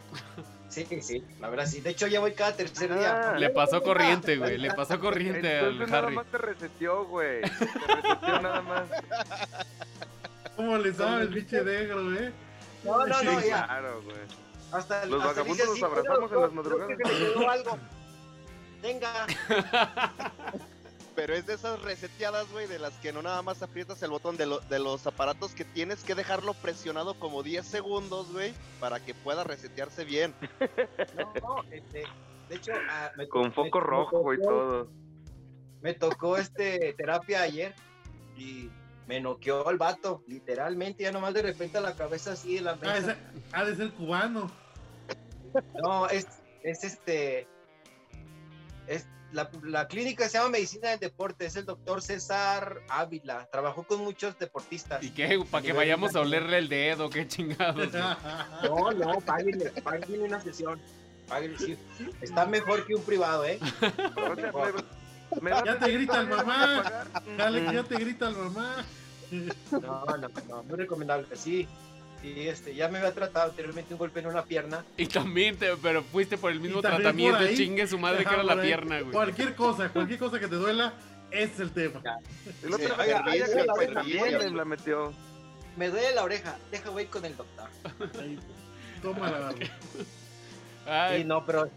Sí, sí, la verdad sí. De hecho, ya voy cada tercer día. Ah. Le pasó corriente, güey. Le pasó corriente al nada Harry. más te reseteó, güey. Te reseteó nada más. ¿Cómo le sabe el pinche negro, eh? No, no, no, Sí, ya. claro, güey. Hasta, Los hasta vagabundos dice nos abrazamos "Creo- en las madrugadas". que quedó algo. Venga. Pero es de esas reseteadas, güey, de las que no nada más aprietas el botón de, lo- de los aparatos que tienes que dejarlo presionado como 10 segundos, güey, para que pueda resetearse bien. No, no, este, de hecho, ah, me- Con me- foco me rojo y tocó- todo. Me tocó este terapia ayer y me noqueó el vato, literalmente, ya nomás de repente la cabeza así de la Ah, mesa. ese- ha de ser cubano. No, es, es este, es la, la clínica se llama Medicina del Deporte, es el doctor César Ávila, trabajó con muchos deportistas. ¿Y qué? ¿Para que vayamos a olerle el dedo? ¿Qué chingados? No, no, páguenle, páguenle una sesión. Páguenle, sí. Está mejor que un privado, ¿eh? Me- Ya te grita el mamá. Dale, ya te grita el mamá. No, no, no, muy recomendable. Sí, sí, este, ya me había tratado anteriormente un golpe en una pierna. Y también, te- pero fuiste por el mismo Y tratamiento. ahí. Chingue su madre que era la ahí. pierna, güey. Cualquier cosa, cualquier cosa que te duela, es el tema. El otro Sí, oiga, sí, también me la metió. Me duele la oreja, deja voy con el doctor. Ahí, Toma la Ay, Sí, no, pero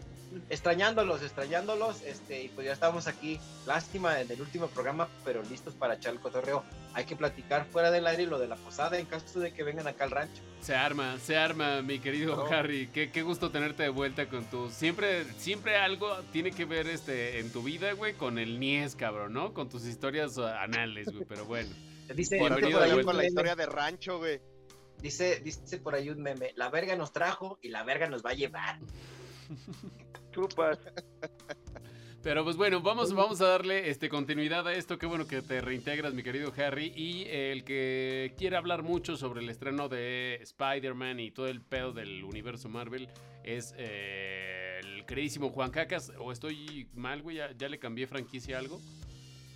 extrañándolos, extrañándolos, este, y pues ya estamos aquí. Lástima en el último programa, pero listos para echar el cotorreo. Hay que platicar fuera del aire lo de la posada en caso de que vengan acá al rancho. Se arma, se arma, mi querido No. Harry. Qué, qué gusto tenerte de vuelta con tu. Siempre, siempre algo tiene que ver este en tu vida, güey, con el Nies, cabrón, ¿no? Con tus historias anales, güey. Pero bueno. Dice, Por dice ahí con la historia de rancho, güey. dice, dice por ahí un meme, la verga nos trajo y la verga nos va a llevar. Chupas. Pero pues bueno, vamos, vamos a darle este continuidad a esto. Qué bueno que te reintegras, mi querido Harry. Y el que quiere hablar mucho sobre el estreno de Spider-Man y todo el pedo del universo Marvel es eh, el queridísimo Juan Cacas. ¿O estoy mal, güey? ¿Ya, ya le cambié franquicia a algo?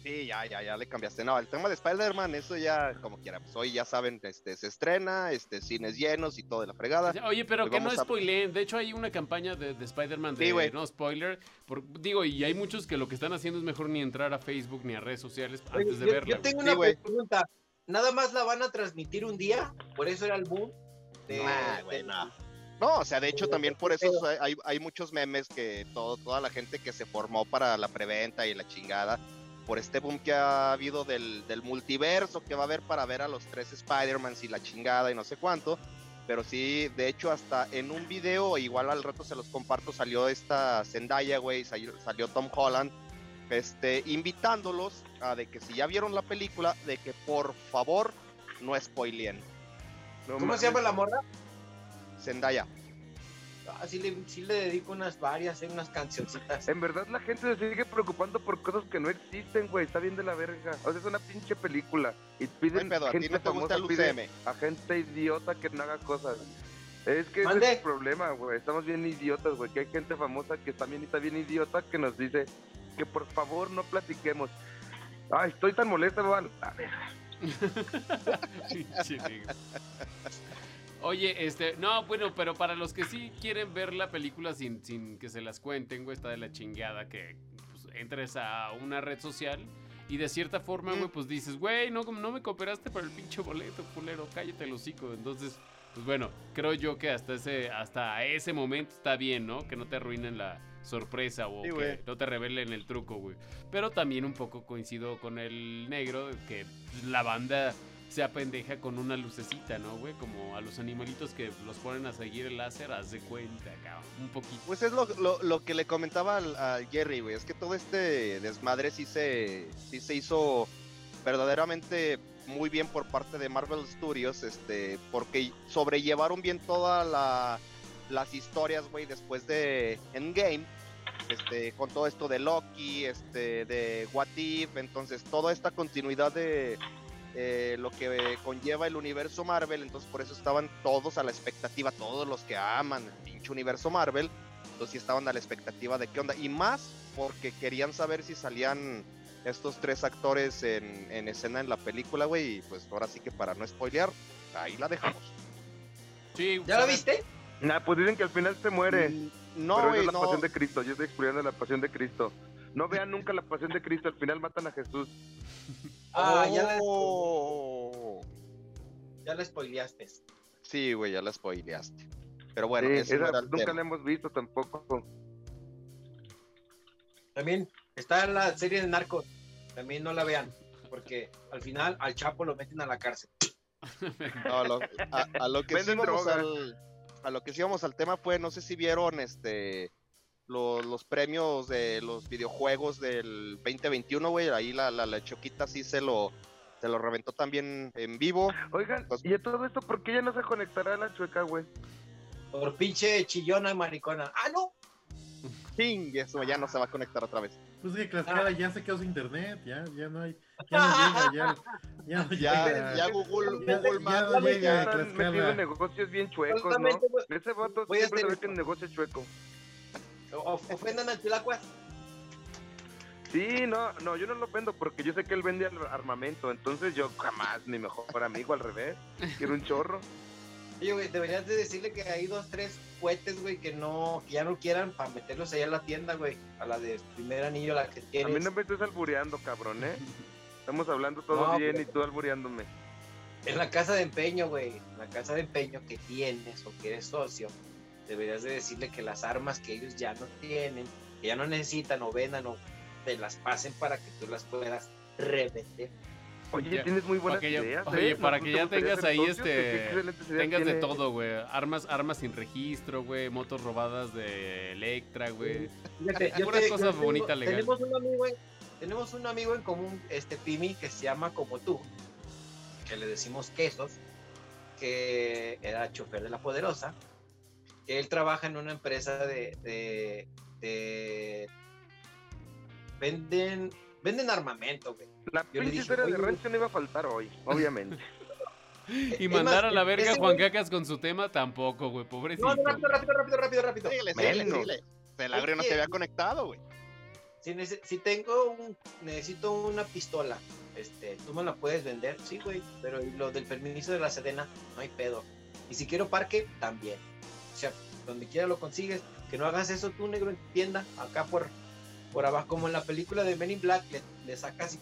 Sí, ya, ya, ya le cambiaste. No, el tema de Spider-Man, eso ya, como quiera, pues hoy ya saben, este, se estrena, este, cines llenos y todo de la fregada. Oye, pero Pues que no a- spoileen. De hecho, hay una campaña de, de Spider-Man de Sí, no spoiler. por- digo, y hay muchos que lo que están haciendo es mejor ni entrar a Facebook ni a redes sociales Oye, antes de yo, verla. yo tengo una pregunta. ¿Nada más la van a transmitir un día? Por eso era el boom. de- Nah, güey, de- no. No, o sea, de hecho también por eso hay- hay, hay muchos memes que todo, toda la gente que se formó para la preventa y la chingada, por este boom que ha habido del, del multiverso que va a haber para ver a los tres Spider-Mans y la chingada y no sé cuánto. Pero sí, de hecho, hasta en un video, igual al rato se los comparto, salió esta Zendaya, güey, salió, salió Tom Holland, este, invitándolos a de que si ya vieron la película, de que por favor no spoileen. No ¿Cómo mames. se llama la morra? Zendaya. Ah, sí, le, sí le dedico unas varias, eh, unas cancioncitas. En verdad la gente se sigue preocupando por cosas que no existen, güey. Está bien de la verga. O sea, es una pinche película. Y piden pedo, a ti gente no te gusta famosa, el pide UCM. a gente idiota que no haga cosas. Es que ese es el problema, güey. Estamos bien idiotas, güey. Que hay gente famosa que también está bien idiota que nos dice que por favor no platiquemos. Ay, estoy tan molesta, man. A ver, negro. Oye, este, no, bueno, pero para los que sí quieren ver la película sin, sin que se las cuenten, güey, está de la chingada que pues, entres a una red social y de cierta forma, güey, pues dices, güey, no, no me cooperaste para el pinche boleto, culero, cállate el hocico. Entonces, pues bueno, creo yo que hasta ese, hasta ese momento está bien, ¿no? Que no te arruinen la sorpresa o Sí, que no te revelen el truco, güey. Pero también un poco coincido con el negro, que la banda se apendeja con una lucecita, ¿no, güey? Como a los animalitos que los ponen a seguir el láser, haz de cuenta, cabrón, un poquito. Pues es lo, que le comentaba al, al Jerry, güey. Es que todo este desmadre sí se, sí se hizo verdaderamente muy bien por parte de Marvel Studios, este, porque sobrellevaron bien todas la- las historias, güey, después de Endgame, este, con todo esto de Loki, este, de What If, entonces toda esta continuidad de eh, lo que conlleva el universo Marvel, entonces por eso estaban todos a la expectativa, todos los que aman el pinche universo Marvel, entonces sí estaban a la expectativa de qué onda, y más porque querían saber si salían estos tres actores en, en escena en la película, güey, y pues ahora sí que para no spoilear, ahí la dejamos. Sí, ¿Ya la viste? Nah, pues dicen que al final se muere. Mm, No, pero esa es la no. pasión de Cristo. Yo estoy explicando la pasión de Cristo. No vean nunca la pasión de Cristo. Al final matan a Jesús. Ah, ya la, Oh. ya la spoileaste. Sí, güey, ya la spoileaste. Pero bueno, Sí, ese esa nunca la hemos visto tampoco. También está la serie de Narcos. También no la vean. Porque al final al Chapo lo meten a la cárcel. No, lo- a, a lo que sí íbamos al, a lo que sí íbamos al tema fue, no sé si vieron este los, los premios de los videojuegos del 2021, güey. Ahí la, la, la Choquita sí se lo, se lo reventó también en vivo. Oigan, Pues- ¿y a todo esto por qué ya no se conectará a la chueca, güey? Por pinche chillona maricona. Ah, no. Ching, eso ya no se va a conectar otra vez. Pues es que Tlaxcala ya se quedó sin internet, ya, ya no hay, ya no llega, ya, ya no Ya, llega. ya Google, Ya- Google ya Maps. no llega a Están metidos en negocios bien chuecos, ¿no? Güey. Ese vato Voy a siempre se ve que el negocio es chueco. O- Ofendan al Tlacuas. Sí, no, no, yo no lo vendo porque yo sé que él vende ar- armamento, entonces yo jamás, mi mejor amigo, al revés, quiero un chorro. Oye, güey, deberías de decirle que hay dos, tres cohetes, güey, que no, que ya no quieran para meterlos allá a la tienda, güey. A la de primer anillo, la que A tienes. mí no me estés albureando, cabrón, ¿eh? Estamos hablando todo No, bien pero- y tú albureándome. En la casa de empeño, güey. En la casa de empeño que tienes o que eres socio, deberías de decirle que las armas que ellos ya no tienen, que ya no necesitan o vendan o te las pasen para que tú las puedas revender. Oye, Ya, tienes muy buenas para que ya- ideas. oye, ¿eh? para ¿No que ya gustaría tengas ahí, este, Tengas de todo, güey. Armas, armas sin registro, güey. Motos robadas de Electra, güey. Puras te- cosas bonitas, legal. Tenemos un amigo en, tenemos un amigo en común, este Pimi, que se llama como tú, que le decimos quesos, que era chofer de la poderosa, él trabaja en una empresa de, de, de- venden, venden armamento, güey. La Yo pinche historia de rancho no iba a faltar hoy, obviamente. Y Es mandar más, a la verga a Juan güey- Cacas con su tema tampoco, güey. Pobrecito. No, no, rápido, rápido, rápido, rápido, rápido. Síguele, síguele, Menos. síguele. El agrio no se había conectado, güey. Si, si tengo un, necesito una pistola, este, tú me la puedes vender, sí, güey, pero lo del permiso de la Sedena, no hay pedo. Y si quiero parque, también. O sea, donde quiera lo consigues, que no hagas eso tú, negro, en tu tienda, acá por, por abajo, como en la película de Men in Black, le, le sacas y...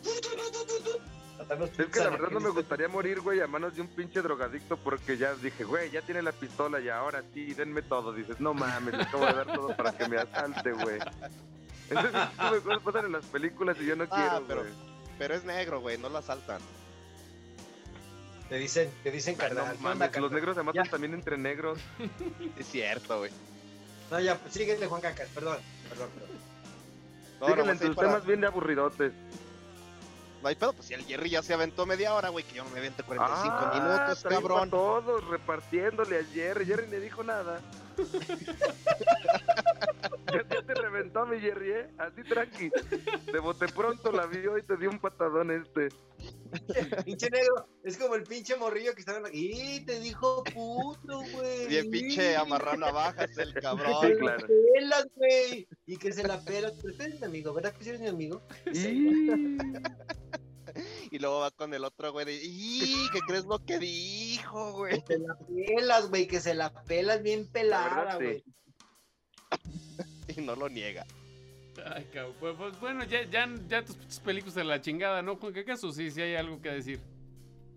Es que la verdad no me gustaría morir, güey, a manos de un pinche drogadicto porque ya dije, güey, ya tiene la pistola y ahora sí, denme todo. Dices, no mames, le acabo de dar todo para que me asalte, güey. Tipo de cosas pasan en las películas y yo no Ah, quiero, pero- güey. Pero es negro, güey, no lo asaltan. Te dicen, te dicen No carnal. ¿qué onda, mames, los negros se matan Ya. también entre negros. Es cierto, güey. No, ya, pues síguele, Juan Cacas, perdón, perdón, perdón. No, Síguele nomás en tus para- temas bien de aburridotes. No hay pedo, pues si el Jerry ya se aventó media hora, güey, que yo no me aventé 45 Ah, minutos, cabrón. todos repartiéndole a Jerry. Jerry ni dijo nada. ya, te reventó a mi Jerry, ¿eh? Así tranqui. De bote pronto la vio y te dio un patadón este. Pinche negro, es como el pinche morrillo que estaba en la... ¡Y te dijo puto, güey! Bien pinche amarrado navajas el cabrón. Sí, Se claro. la pelas, güey. Y que se la pela. Pero tú eres mi amigo, ¿verdad que sí eres mi amigo? Y... Y luego va con el otro, güey, de, ¡y! ¿Qué crees lo que dijo, güey? Que se la pelas, güey, que se la pelas bien pelada, sí. güey. Y no lo niega. Ay, cabrón. Pues, pues, bueno, ya, ya, ya tus películas de la chingada, ¿no, Juan? ¿Qué caso? Sí, sí hay algo que decir.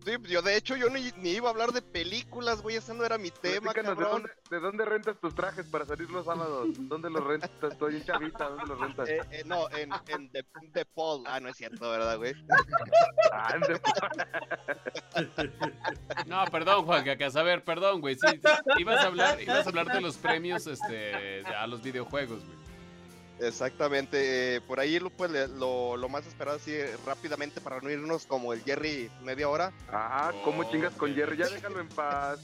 Sí, yo de hecho yo ni, ni iba a hablar de películas, güey, ese no era mi tema, Platícanos, ¿de cabrón. dónde, ¿de dónde rentas tus trajes para salir los sábados? ¿Dónde los rentas? Estoy en Chavita, ¿dónde los rentas? Eh, eh, no, en, en The, The Paul. Ah, no es cierto, ¿verdad, güey? Ah, en The- No, perdón, Juan Cacas. A ver, perdón, güey. Sí, sí, ibas a hablar, ibas a hablar de los premios este, a los videojuegos, güey. Exactamente. eh, por ahí lo, pues, le- lo, lo más esperado, así rápidamente, para no irnos como el Jerry media hora. Ah, ¿cómo chingas con Jerry? Ya déjalo en paz.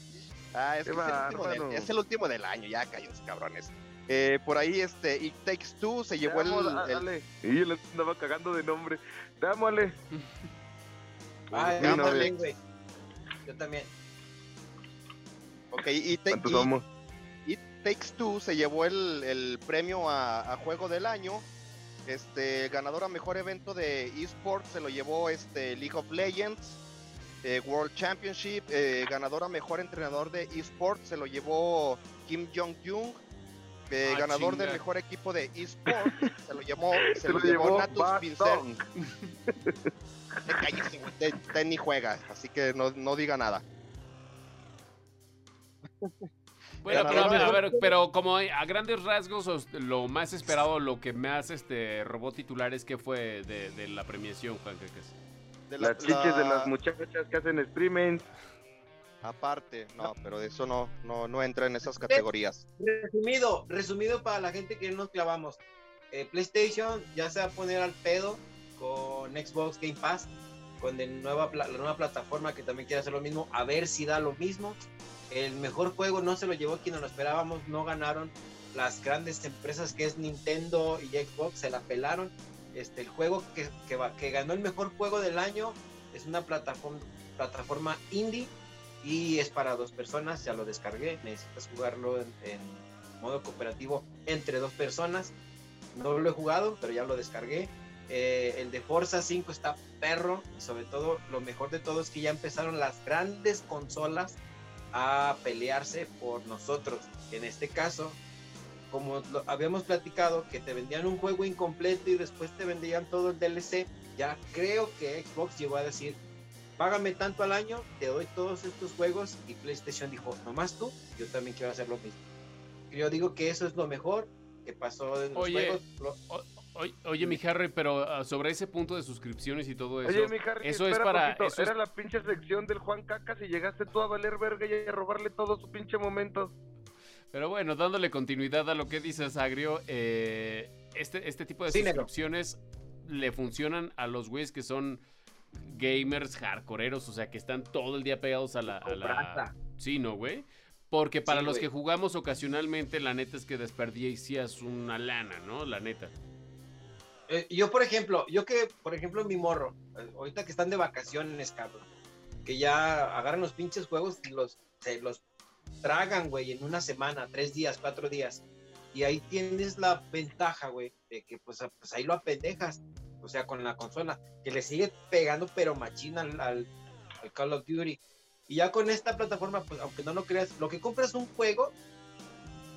Ah, es, el último del- bárbaro. es el último del año, ya callos, cabrones. Eh, por ahí, este, It Takes Two se llevó el, amo, el- Ale. Y él andaba cagando de nombre. Ale. Ay, también, güey. Yo también. Ok, It, Ta- ¿Cuántos It somos? Takes Two se llevó el, el premio a, a Juego del Año. Este, ganador a mejor evento de eSports se lo llevó este League of Legends. eh, World Championship, eh, ganador a mejor entrenador de eSports se lo llevó Kim Jong-jung. eh, Ah, ganador chinga. del mejor equipo de eSports se lo llevó, se Se lo lo llevó llevó Natus Vincent. Te ni juega, así que no, no diga nada. Bueno, pero, a ver, pero como a grandes rasgos, os- lo más esperado, lo que más este robó titulares, ¿qué fue de, de la premiación, Juan Cacas? De la- Las chiches de la- las muchachas que hacen streaming. Aparte, no, pero de eso no, no, no entra en esas categorías. Resumido, resumido para la gente que no nos clavamos. Eh, PlayStation ya se va a poner al pedo con Xbox Game Pass, con el nueva, la nueva plataforma que también quiere hacer lo mismo, a ver si da lo mismo. El mejor juego no se lo llevó quien no lo esperábamos, no ganaron las grandes empresas que es Nintendo y Xbox, se la pelaron. Este, el juego que, que, ganó el mejor juego del año es una plataforma, plataforma indie y es para dos personas, ya lo descargué, necesitas jugarlo en, modo cooperativo entre dos personas. No lo he jugado, pero ya lo descargué. Eh, el de Forza 5 está perro sobre todo lo mejor de todo es que ya empezaron las grandes consolas a pelearse por nosotros. En este caso, como lo habíamos platicado, que te vendían un juego incompleto y después te vendían todo el DLC, ya creo que Xbox llegó a decir, págame tanto al año, te doy todos estos juegos y PlayStation dijo, nomás tú, yo también quiero hacer lo mismo. Yo digo que eso es lo mejor que pasó en los Oye, juegos. Lo- Oye, oye, mi Harry, pero ah, sobre ese punto de suscripciones y todo eso. Oye, mi Harry, eso es para- eso es- Era la pinche sección del Juan Cacas y llegaste tú a valer verga y a robarle todo su pinche momento. Pero bueno, dándole continuidad a lo que dices, Agrio, eh, este, este tipo de Sí, negro. suscripciones le funcionan a los güeyes que son gamers hardcoreeros, o sea, que están todo el día pegados a la... a la-. Sí, ¿no, güey? Porque para Sí, los güey. que jugamos ocasionalmente, la neta es que desperdicias una lana, ¿no? La neta. Eh, yo, por ejemplo, yo que, por ejemplo, mi morro, eh, ahorita que están de vacaciones, cabrón, que ya agarran los pinches juegos y los, los tragan, güey, en una semana, tres días, cuatro días. Y ahí tienes la ventaja, güey, de que pues, a- pues ahí lo apendejas, o sea, con la consola, que le sigue pegando pero machina al, al- al Call of Duty. Y ya con esta plataforma, pues aunque no lo creas, lo que compras un juego,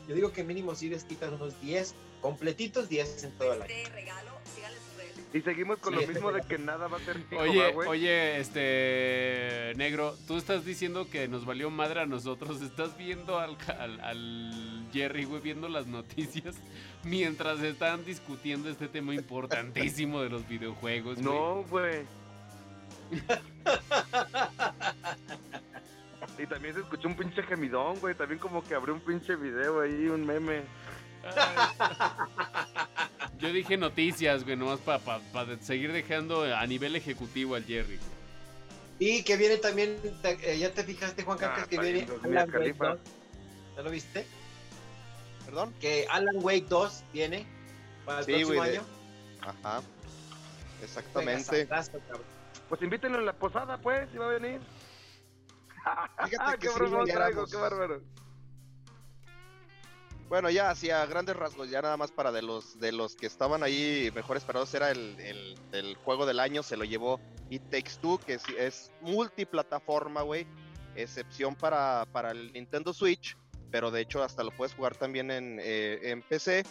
yo digo que mínimo si les quitas unos 10, completitos 10 en todo el año. Este regalo, síganle sus redes. Y seguimos con Sí, lo mismo de que nada va a ser fijo, Oye, oye, este negro, tú estás diciendo que nos valió madre a nosotros. Estás viendo al, al, al Jerry, güey, viendo las noticias mientras están discutiendo este tema importantísimo de los videojuegos. güey. No, güey. y también se escuchó un pinche gemidón, güey. También como que abrió un pinche video ahí, un meme. Yo dije noticias, güey, nomás para seguir dejando a nivel ejecutivo al Jerry. Y que viene también, te- eh, ya te fijaste, Juan Cacas, Ah, que viene Alan Wake Khalifa. 2. ¿Ya lo viste? ¿Perdón? Que Alan Wake 2 viene para el Sí, próximo güey, de-. Ajá. Venga, Exactamente. sacazo. Pues invítenlo en la posada, pues, si va a venir. Fíjate que qué broma traigo, qué bárbaro. Bueno, ya hacia grandes rasgos, ya nada más para de los de los que estaban ahí mejor esperados era el, el, el juego del año, se lo llevó It Takes Two, que es, es multiplataforma, güey, excepción para, para el Nintendo Switch, pero de hecho hasta lo puedes jugar también en, eh, en PC.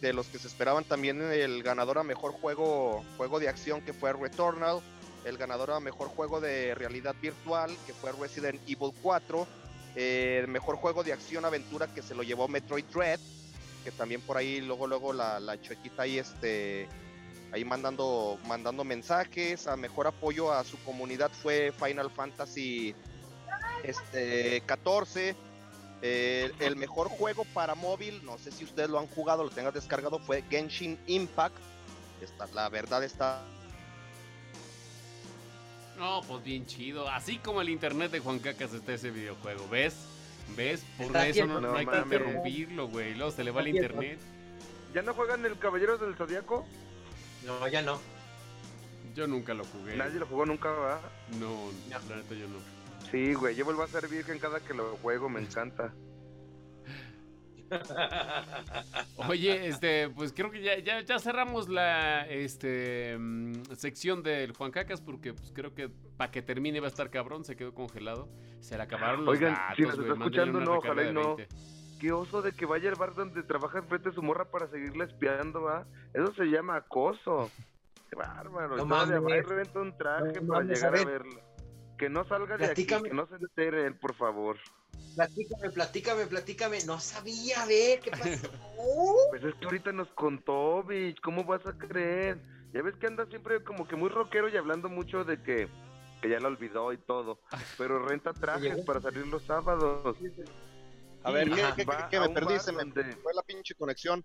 De los que se esperaban también el ganador a mejor juego, juego de acción que fue Returnal, el ganador a mejor juego de realidad virtual que fue Resident Evil 4, eh, el mejor juego de acción aventura que se lo llevó Metroid Dread, que también por ahí luego luego la, la chuequita ahí este ahí mandando mandando mensajes, a mejor apoyo a su comunidad fue Final Fantasy este 14. Eh, el mejor juego para móvil, no sé si ustedes lo han jugado, lo tengan descargado, fue Genshin Impact. Esta, la verdad está No, pues bien chido. Así como el internet de Juan Cacas está ese videojuego, ¿ves? ¿Ves? Por Está eso no, quieto, no hay no que interrumpirlo, güey. Luego se le va el internet. ¿Ya no juegan el Caballeros del Zodíaco? No, ya no. Yo nunca lo jugué. Nadie lo jugó nunca, ¿va? No, No. la neta yo no. Sí, güey, yo vuelvo a ser virgen cada que lo juego, me encanta. Oye, este, pues creo que ya, ya, ya cerramos la este mm, sección del Juan Cacas porque pues creo que para que termine va a estar cabrón, se quedó congelado. Se le acabaron los Oigan, datos, si nos está escuchando, no, ojalá y no. 20. Qué oso de que vaya al bar donde trabaja enfrente de su morra para seguirle espiando, ¿va? Eso se llama acoso. Qué bárbaro. No No mames. mames. y renta un traje No para mames, llegar a a, ver. verla. Que no salga de Platícame. aquí, que no se entere él, por favor. Platícame, platícame, platícame. No sabía, a ver, ¿qué pasó? Pues es que ahorita nos contó, bitch, ¿cómo vas a creer? Ya ves que anda siempre como que muy rockero y hablando mucho de que, que ya lo olvidó y todo. Pero renta trajes para salir los sábados. A ver, ¿qué, me perdí? Se me donde- fue la pinche conexión.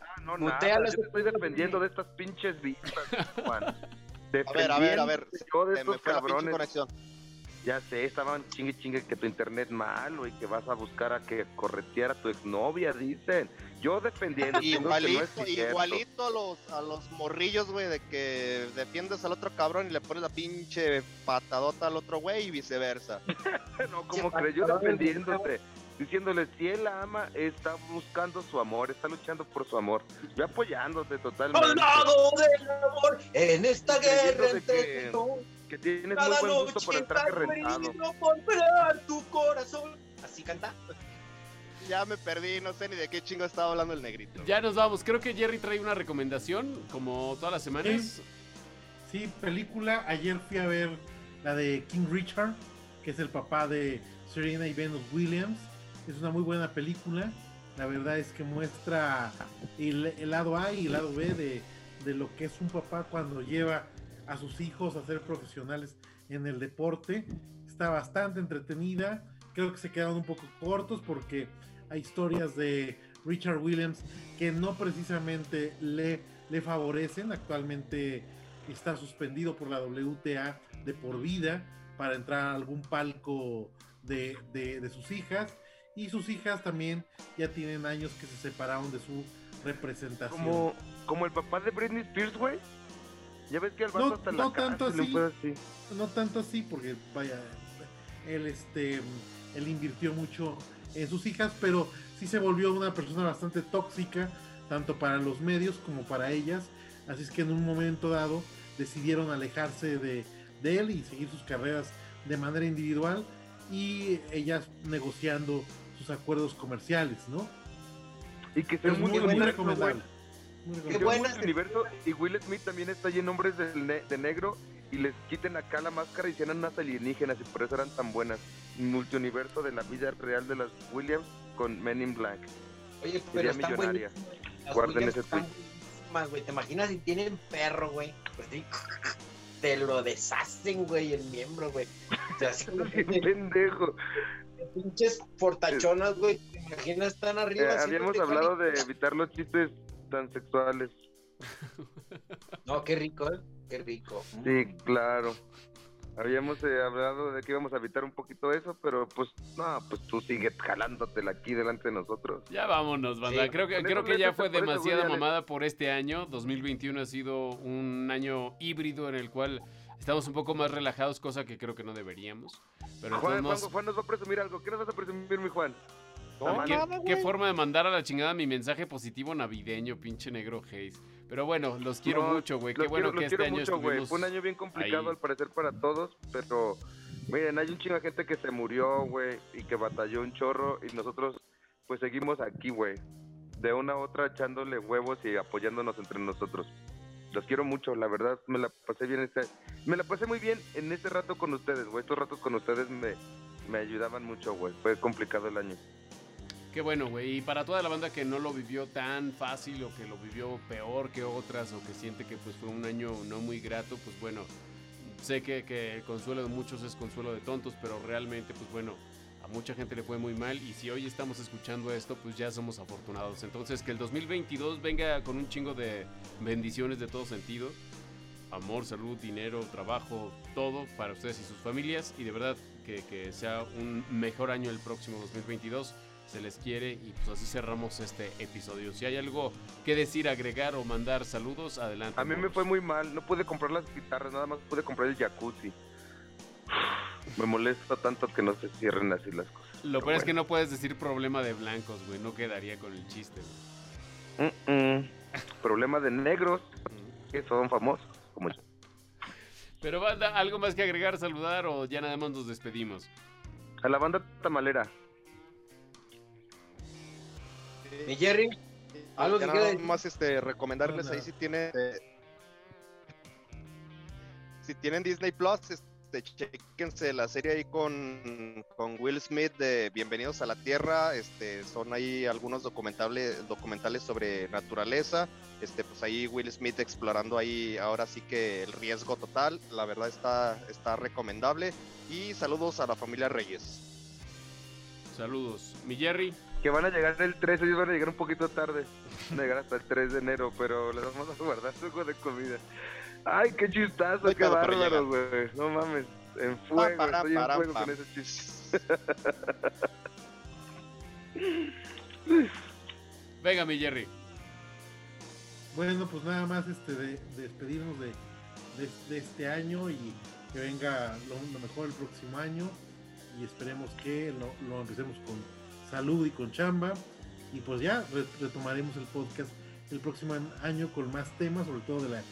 Ah, no, Mutealo, nada. Yo te estoy que- de estas pinches vistas, Juan. A ver, a ver, a ver. Yo de Se me estos fue la pinche cabrones. conexión. Ya sé, estaban chingue chingue que tu internet malo y que vas a buscar a que correteara a tu exnovia, dicen. Yo defendiendo. Igualito, igualito a los, a los morrillos, güey, de que defiendes al otro cabrón y le pones la pinche patadota al otro güey y viceversa. No, como Sí, creyó defendiéndote. Diciéndole, si él la ama, está buscando su amor, está luchando por su amor. Yo apoyándote totalmente. Soldado del amor en esta guerra entre que- tú. Que tienes muy Cada buen gusto noche para el traje rentado. por tu corazón. Así canta. Ya me perdí, no sé ni de qué chingo estaba hablando el negrito. Ya nos vamos. Creo que Jerry trae una recomendación, como todas las semanas. Sí, película. Ayer fui a ver la de King Richard, que es el papá de Serena y Venus Williams. Es una muy buena película. La verdad es que muestra el, el lado A y el lado B de, de lo que es un papá cuando lleva a sus hijos a ser profesionales en el deporte. Está bastante entretenida. Creo que se quedaron un poco cortos porque hay historias de Richard Williams que no precisamente le, le favorecen. Actualmente está suspendido por la WTA de por vida para entrar a algún palco de, de- de sus hijas. Y sus hijas también ya tienen años que se separaron de su representación. Como, como el papá de Britney Spears. Ya ves que al vato No- hasta en no la tanto así. fue así. no tanto así porque vaya él este él invirtió mucho en sus hijas pero sí se volvió una persona bastante tóxica tanto para los medios como para ellas así es que en un momento dado decidieron alejarse de, de él y seguir sus carreras de manera individual y ellas negociando sus acuerdos comerciales no Y que se es muy, muy, recomendable Qué buena y Will Smith también está ahí en hombres de, ne- de negro y les quiten acá la máscara y sean unas alienígenas y por eso eran tan buenas. Multiuniverso de la vida real de las Williams con Men in Black. Oye, pero están millonaria. Las Guarden Williams ese están tweet. buenísimas, güey. ¿Te imaginas si tienen perro, güey? Pues sí, te lo deshacen, güey, el miembro, güey. Que pendejo. pinches fortachonas, güey. ¿Te imaginas están Eh, arriba? habíamos haciéndote hablado de evitar los chistes tan sexuales. No, qué rico, ¿eh? Qué rico. Sí, claro. Habíamos eh, hablado de que íbamos a evitar un poquito eso, pero pues no, pues tú sigues jalándotela aquí delante de nosotros. Ya vámonos, banda. Sí, creo que, creo que ya fue demasiada mamada por este año. 2021 ha sido un año híbrido en el cual estamos un poco más relajados, cosa que creo que no deberíamos. Pero Juan, entonces Juan, Juan nos va a presumir algo. ¿Qué nos vas a presumir, mi Juan? No, ¿Qué, nada, qué forma de mandar a la chingada mi mensaje positivo navideño, pinche negro Haze. Pero bueno, los quiero No, mucho, güey. Qué bueno quiero, que este año mucho, güey. estuvimos... Fue un año bien complicado ahí. al parecer para todos, pero miren, hay un chingo de gente que se murió, güey, y que batalló un chorro y nosotros pues seguimos aquí, güey. De una a otra echándole huevos y apoyándonos entre nosotros. Los quiero mucho, la verdad, me la pasé bien este me la pasé muy bien en este rato con ustedes, güey. Estos ratos con ustedes me, me ayudaban mucho, güey. Fue complicado el año. Qué bueno, güey. Y para toda la banda que no lo vivió tan fácil o que lo vivió peor que otras o que siente que pues fue un año no muy grato, pues bueno, sé que, que el consuelo de muchos es consuelo de tontos, pero realmente pues bueno, a mucha gente le fue muy mal y si hoy estamos escuchando esto, pues ya somos afortunados. Entonces que el 2022 venga con un chingo de bendiciones de todo sentido. Amor, salud, dinero, trabajo, todo para ustedes y sus familias. Y de verdad que, que sea un mejor año el próximo 2022 se les quiere y pues así cerramos este episodio. Si hay algo que decir, agregar o mandar saludos, adelante. A mí me fue muy mal, no pude comprar las guitarras, nada más pude comprar el jacuzzi. Me molesta tanto que no se cierren así las cosas. Lo peor es que no puedes decir problema de blancos, güey. No quedaría con el chiste, güey. Mm, mm. Problema de negros que son famosos como yo. Pero banda, ¿algo más que agregar, saludar o ya nada más nos despedimos? A la banda tamalera. Mi Jerry, algo que nada más este recomendarles ahí si tienen eh, si tienen Disney Plus este chequense la serie ahí con, con Will Smith de Bienvenidos a la Tierra este son ahí algunos documentales documentales sobre naturaleza este pues ahí Will Smith explorando ahí ahora sí que el riesgo total la verdad está está recomendable y saludos a la familia Reyes. Saludos. Mi Jerry, Que van a llegar el 13, ellos van a llegar un poquito tarde. Van a llegar hasta el 3 de enero, pero les vamos a guardar algo de comida. Ay, qué chistazo, qué bárbaro, güey. No mames. En fuego, para, estoy en para, fuego con ese chiste. venga, mi Jerry. Bueno, pues nada más este de, de despedirnos de, de- de este año y que venga lo, lo mejor el próximo año y esperemos que lo, lo empecemos con salud y con chamba y pues ya re- retomaremos el podcast el próximo año con más temas, sobre todo de la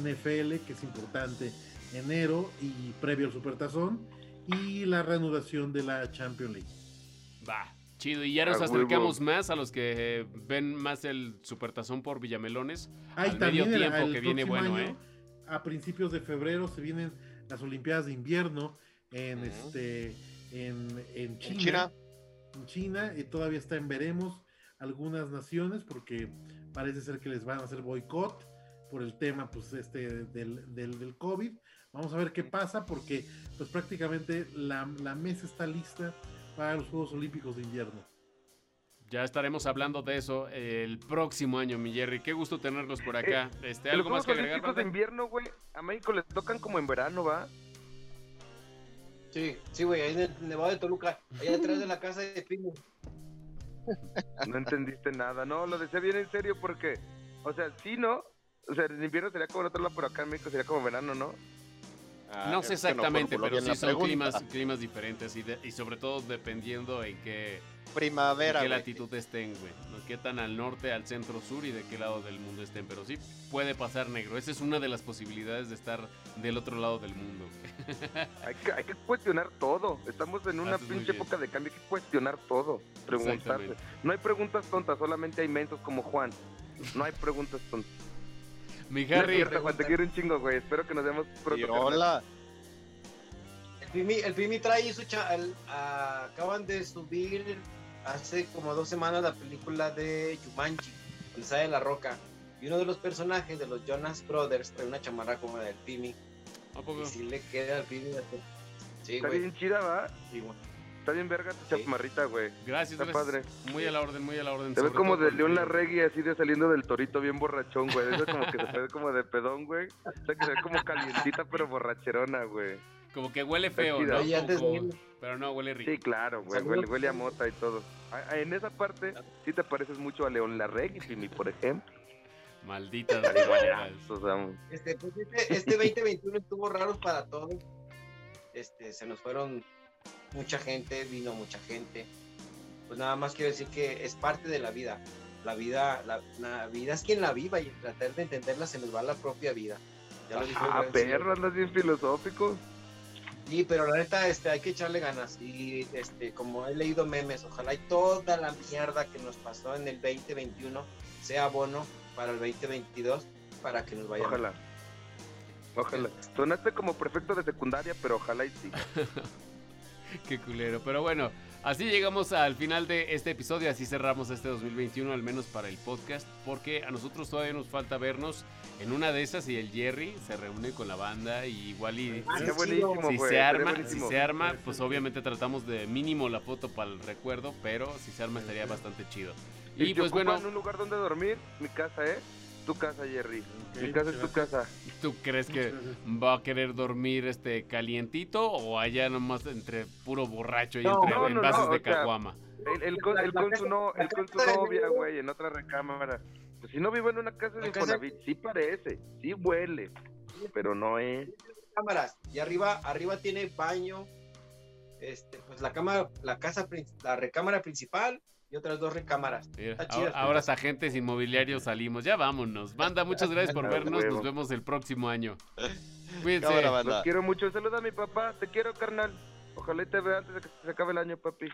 NFL, que es importante enero y previo al Supertazón y la reanudación de la Champions League. Va. Chido, y ya nos acercamos más a los que eh, ven más el supertazón por Villamelones. Hay Al medio también el- tiempo el que viene bueno, año, A principios de febrero se vienen las Olimpiadas de Invierno en Ujú. este en, en China. en China China y todavía está en veremos algunas naciones porque parece ser que les van a hacer boicot por el tema pues este del, del, del COVID. Vamos a ver qué pasa porque pues prácticamente la, la mesa está lista para los Juegos Olímpicos de Invierno. Ya estaremos hablando de eso el próximo año, mi Jerry. Qué gusto tenerlos por acá. Este, Los ¿Algo más que agregar? Olímpicos de invierno, güey, a México les tocan como en verano, ¿va? Sí, sí, güey, ahí en el Nevado de Toluca, allá detrás de la casa de Pino. No entendiste nada. No, lo decía bien en serio porque, o sea, sí, ¿no? O sea, en invierno sería como en otro lado, pero acá en México sería como verano, ¿no? Ah, No sé no exactamente, pero sí son climas, climas diferentes y, de- y sobre todo dependiendo en qué, en primavera qué latitud estén, güey. ¿no? Qué tan al norte, al centro, sur y de qué lado del mundo estén. Pero sí puede pasar negro. Esa es una de las posibilidades de estar del otro lado del mundo. Hay que, hay que cuestionar todo. Estamos en una Haces muy pinche época de cambio. Hay que cuestionar todo. Preguntarse. No hay preguntas tontas, solamente hay mentos como Juan. No hay preguntas tontas. Mi Harry, cierto, Juan, te quiero un chingo, güey. Espero que nos vemos pronto. Y hola. El Pimi, el Pimi trae su cha- el- ah, acaban de subir hace como dos semanas la película de Jumanji, donde sale La Roca. Y uno de los personajes de los Jonas Brothers trae una chamarra como la del Pimi. ¿a poco? Y si le queda al Pimi. Sí, Está güey. bien chida, ¿va? Sí, güey. Está bien verga tu Sí. chamarrita, güey. Gracias, Está gracias. padre. Muy a la orden, muy a la orden. Te ves como de León Larregui, así de saliendo del torito bien borrachón, güey. Eso como que se ve como de pedón, güey. O sea, que se ve como calientita, pero borracherona, güey. Como que huele feo. ¿no? Como- Pero no, huele rico. Sí, claro, güey. Huele, huele a mota y todo. En esa parte, sí te pareces mucho a León Larregui, Pimi, por ejemplo. Sea, Este, pues, este, este 2021 estuvo raro para todos. Este, se nos fueron mucha gente, vino mucha gente. Pues nada más quiero decir que es parte de la vida. La vida, la, la vida es quien la viva y tratar de entenderla se nos va la propia vida. Ya lo el ah, perro, andas bien filosófico. Sí, pero la neta, este, hay que echarle ganas. Y este, como he leído memes, ojalá y toda la mierda que nos pasó en el 2021 sea bono para el 2022 para que nos vaya. Ojalá. Ojalá. Sonaste como prefecto de secundaria, pero ojalá y sí. Qué culero. Pero bueno, así llegamos al final de este episodio. Así cerramos este 2021, al menos para el podcast. Porque a nosotros todavía nos falta vernos en una de esas y el Jerry se reúne con la banda y igual y... Ah, si- se arma, si se arma, pues obviamente tratamos de mínimo la foto para el recuerdo, pero si se arma estaría bastante chido. Y, Y pues bueno, ocupan un lugar donde dormir, mi casa, ¿eh? Tu casa, Jerry. Mi casa es tu casa. ¿tú crees que va a querer dormir este calientito o allá nomás entre puro borracho y No, entre no, no, envases no, de caguama? Con, él con su, no, él con su novia, güey, en otra recámara. Pues si no vive en una casa de Infonavit, sí parece, sí huele, pero no es. cámaras y arriba arriba tiene baño este pues la cámara la casa la recámara principal y otras dos recámaras Está ahora, casa. agentes inmobiliarios salimos. Ya vámonos. Banda, muchas gracias por vernos. Nos vemos el próximo año. Cuídense. Los quiero mucho. Saluda a mi papá, te quiero, carnal. Ojalá y te vea antes de que se acabe el año, papi.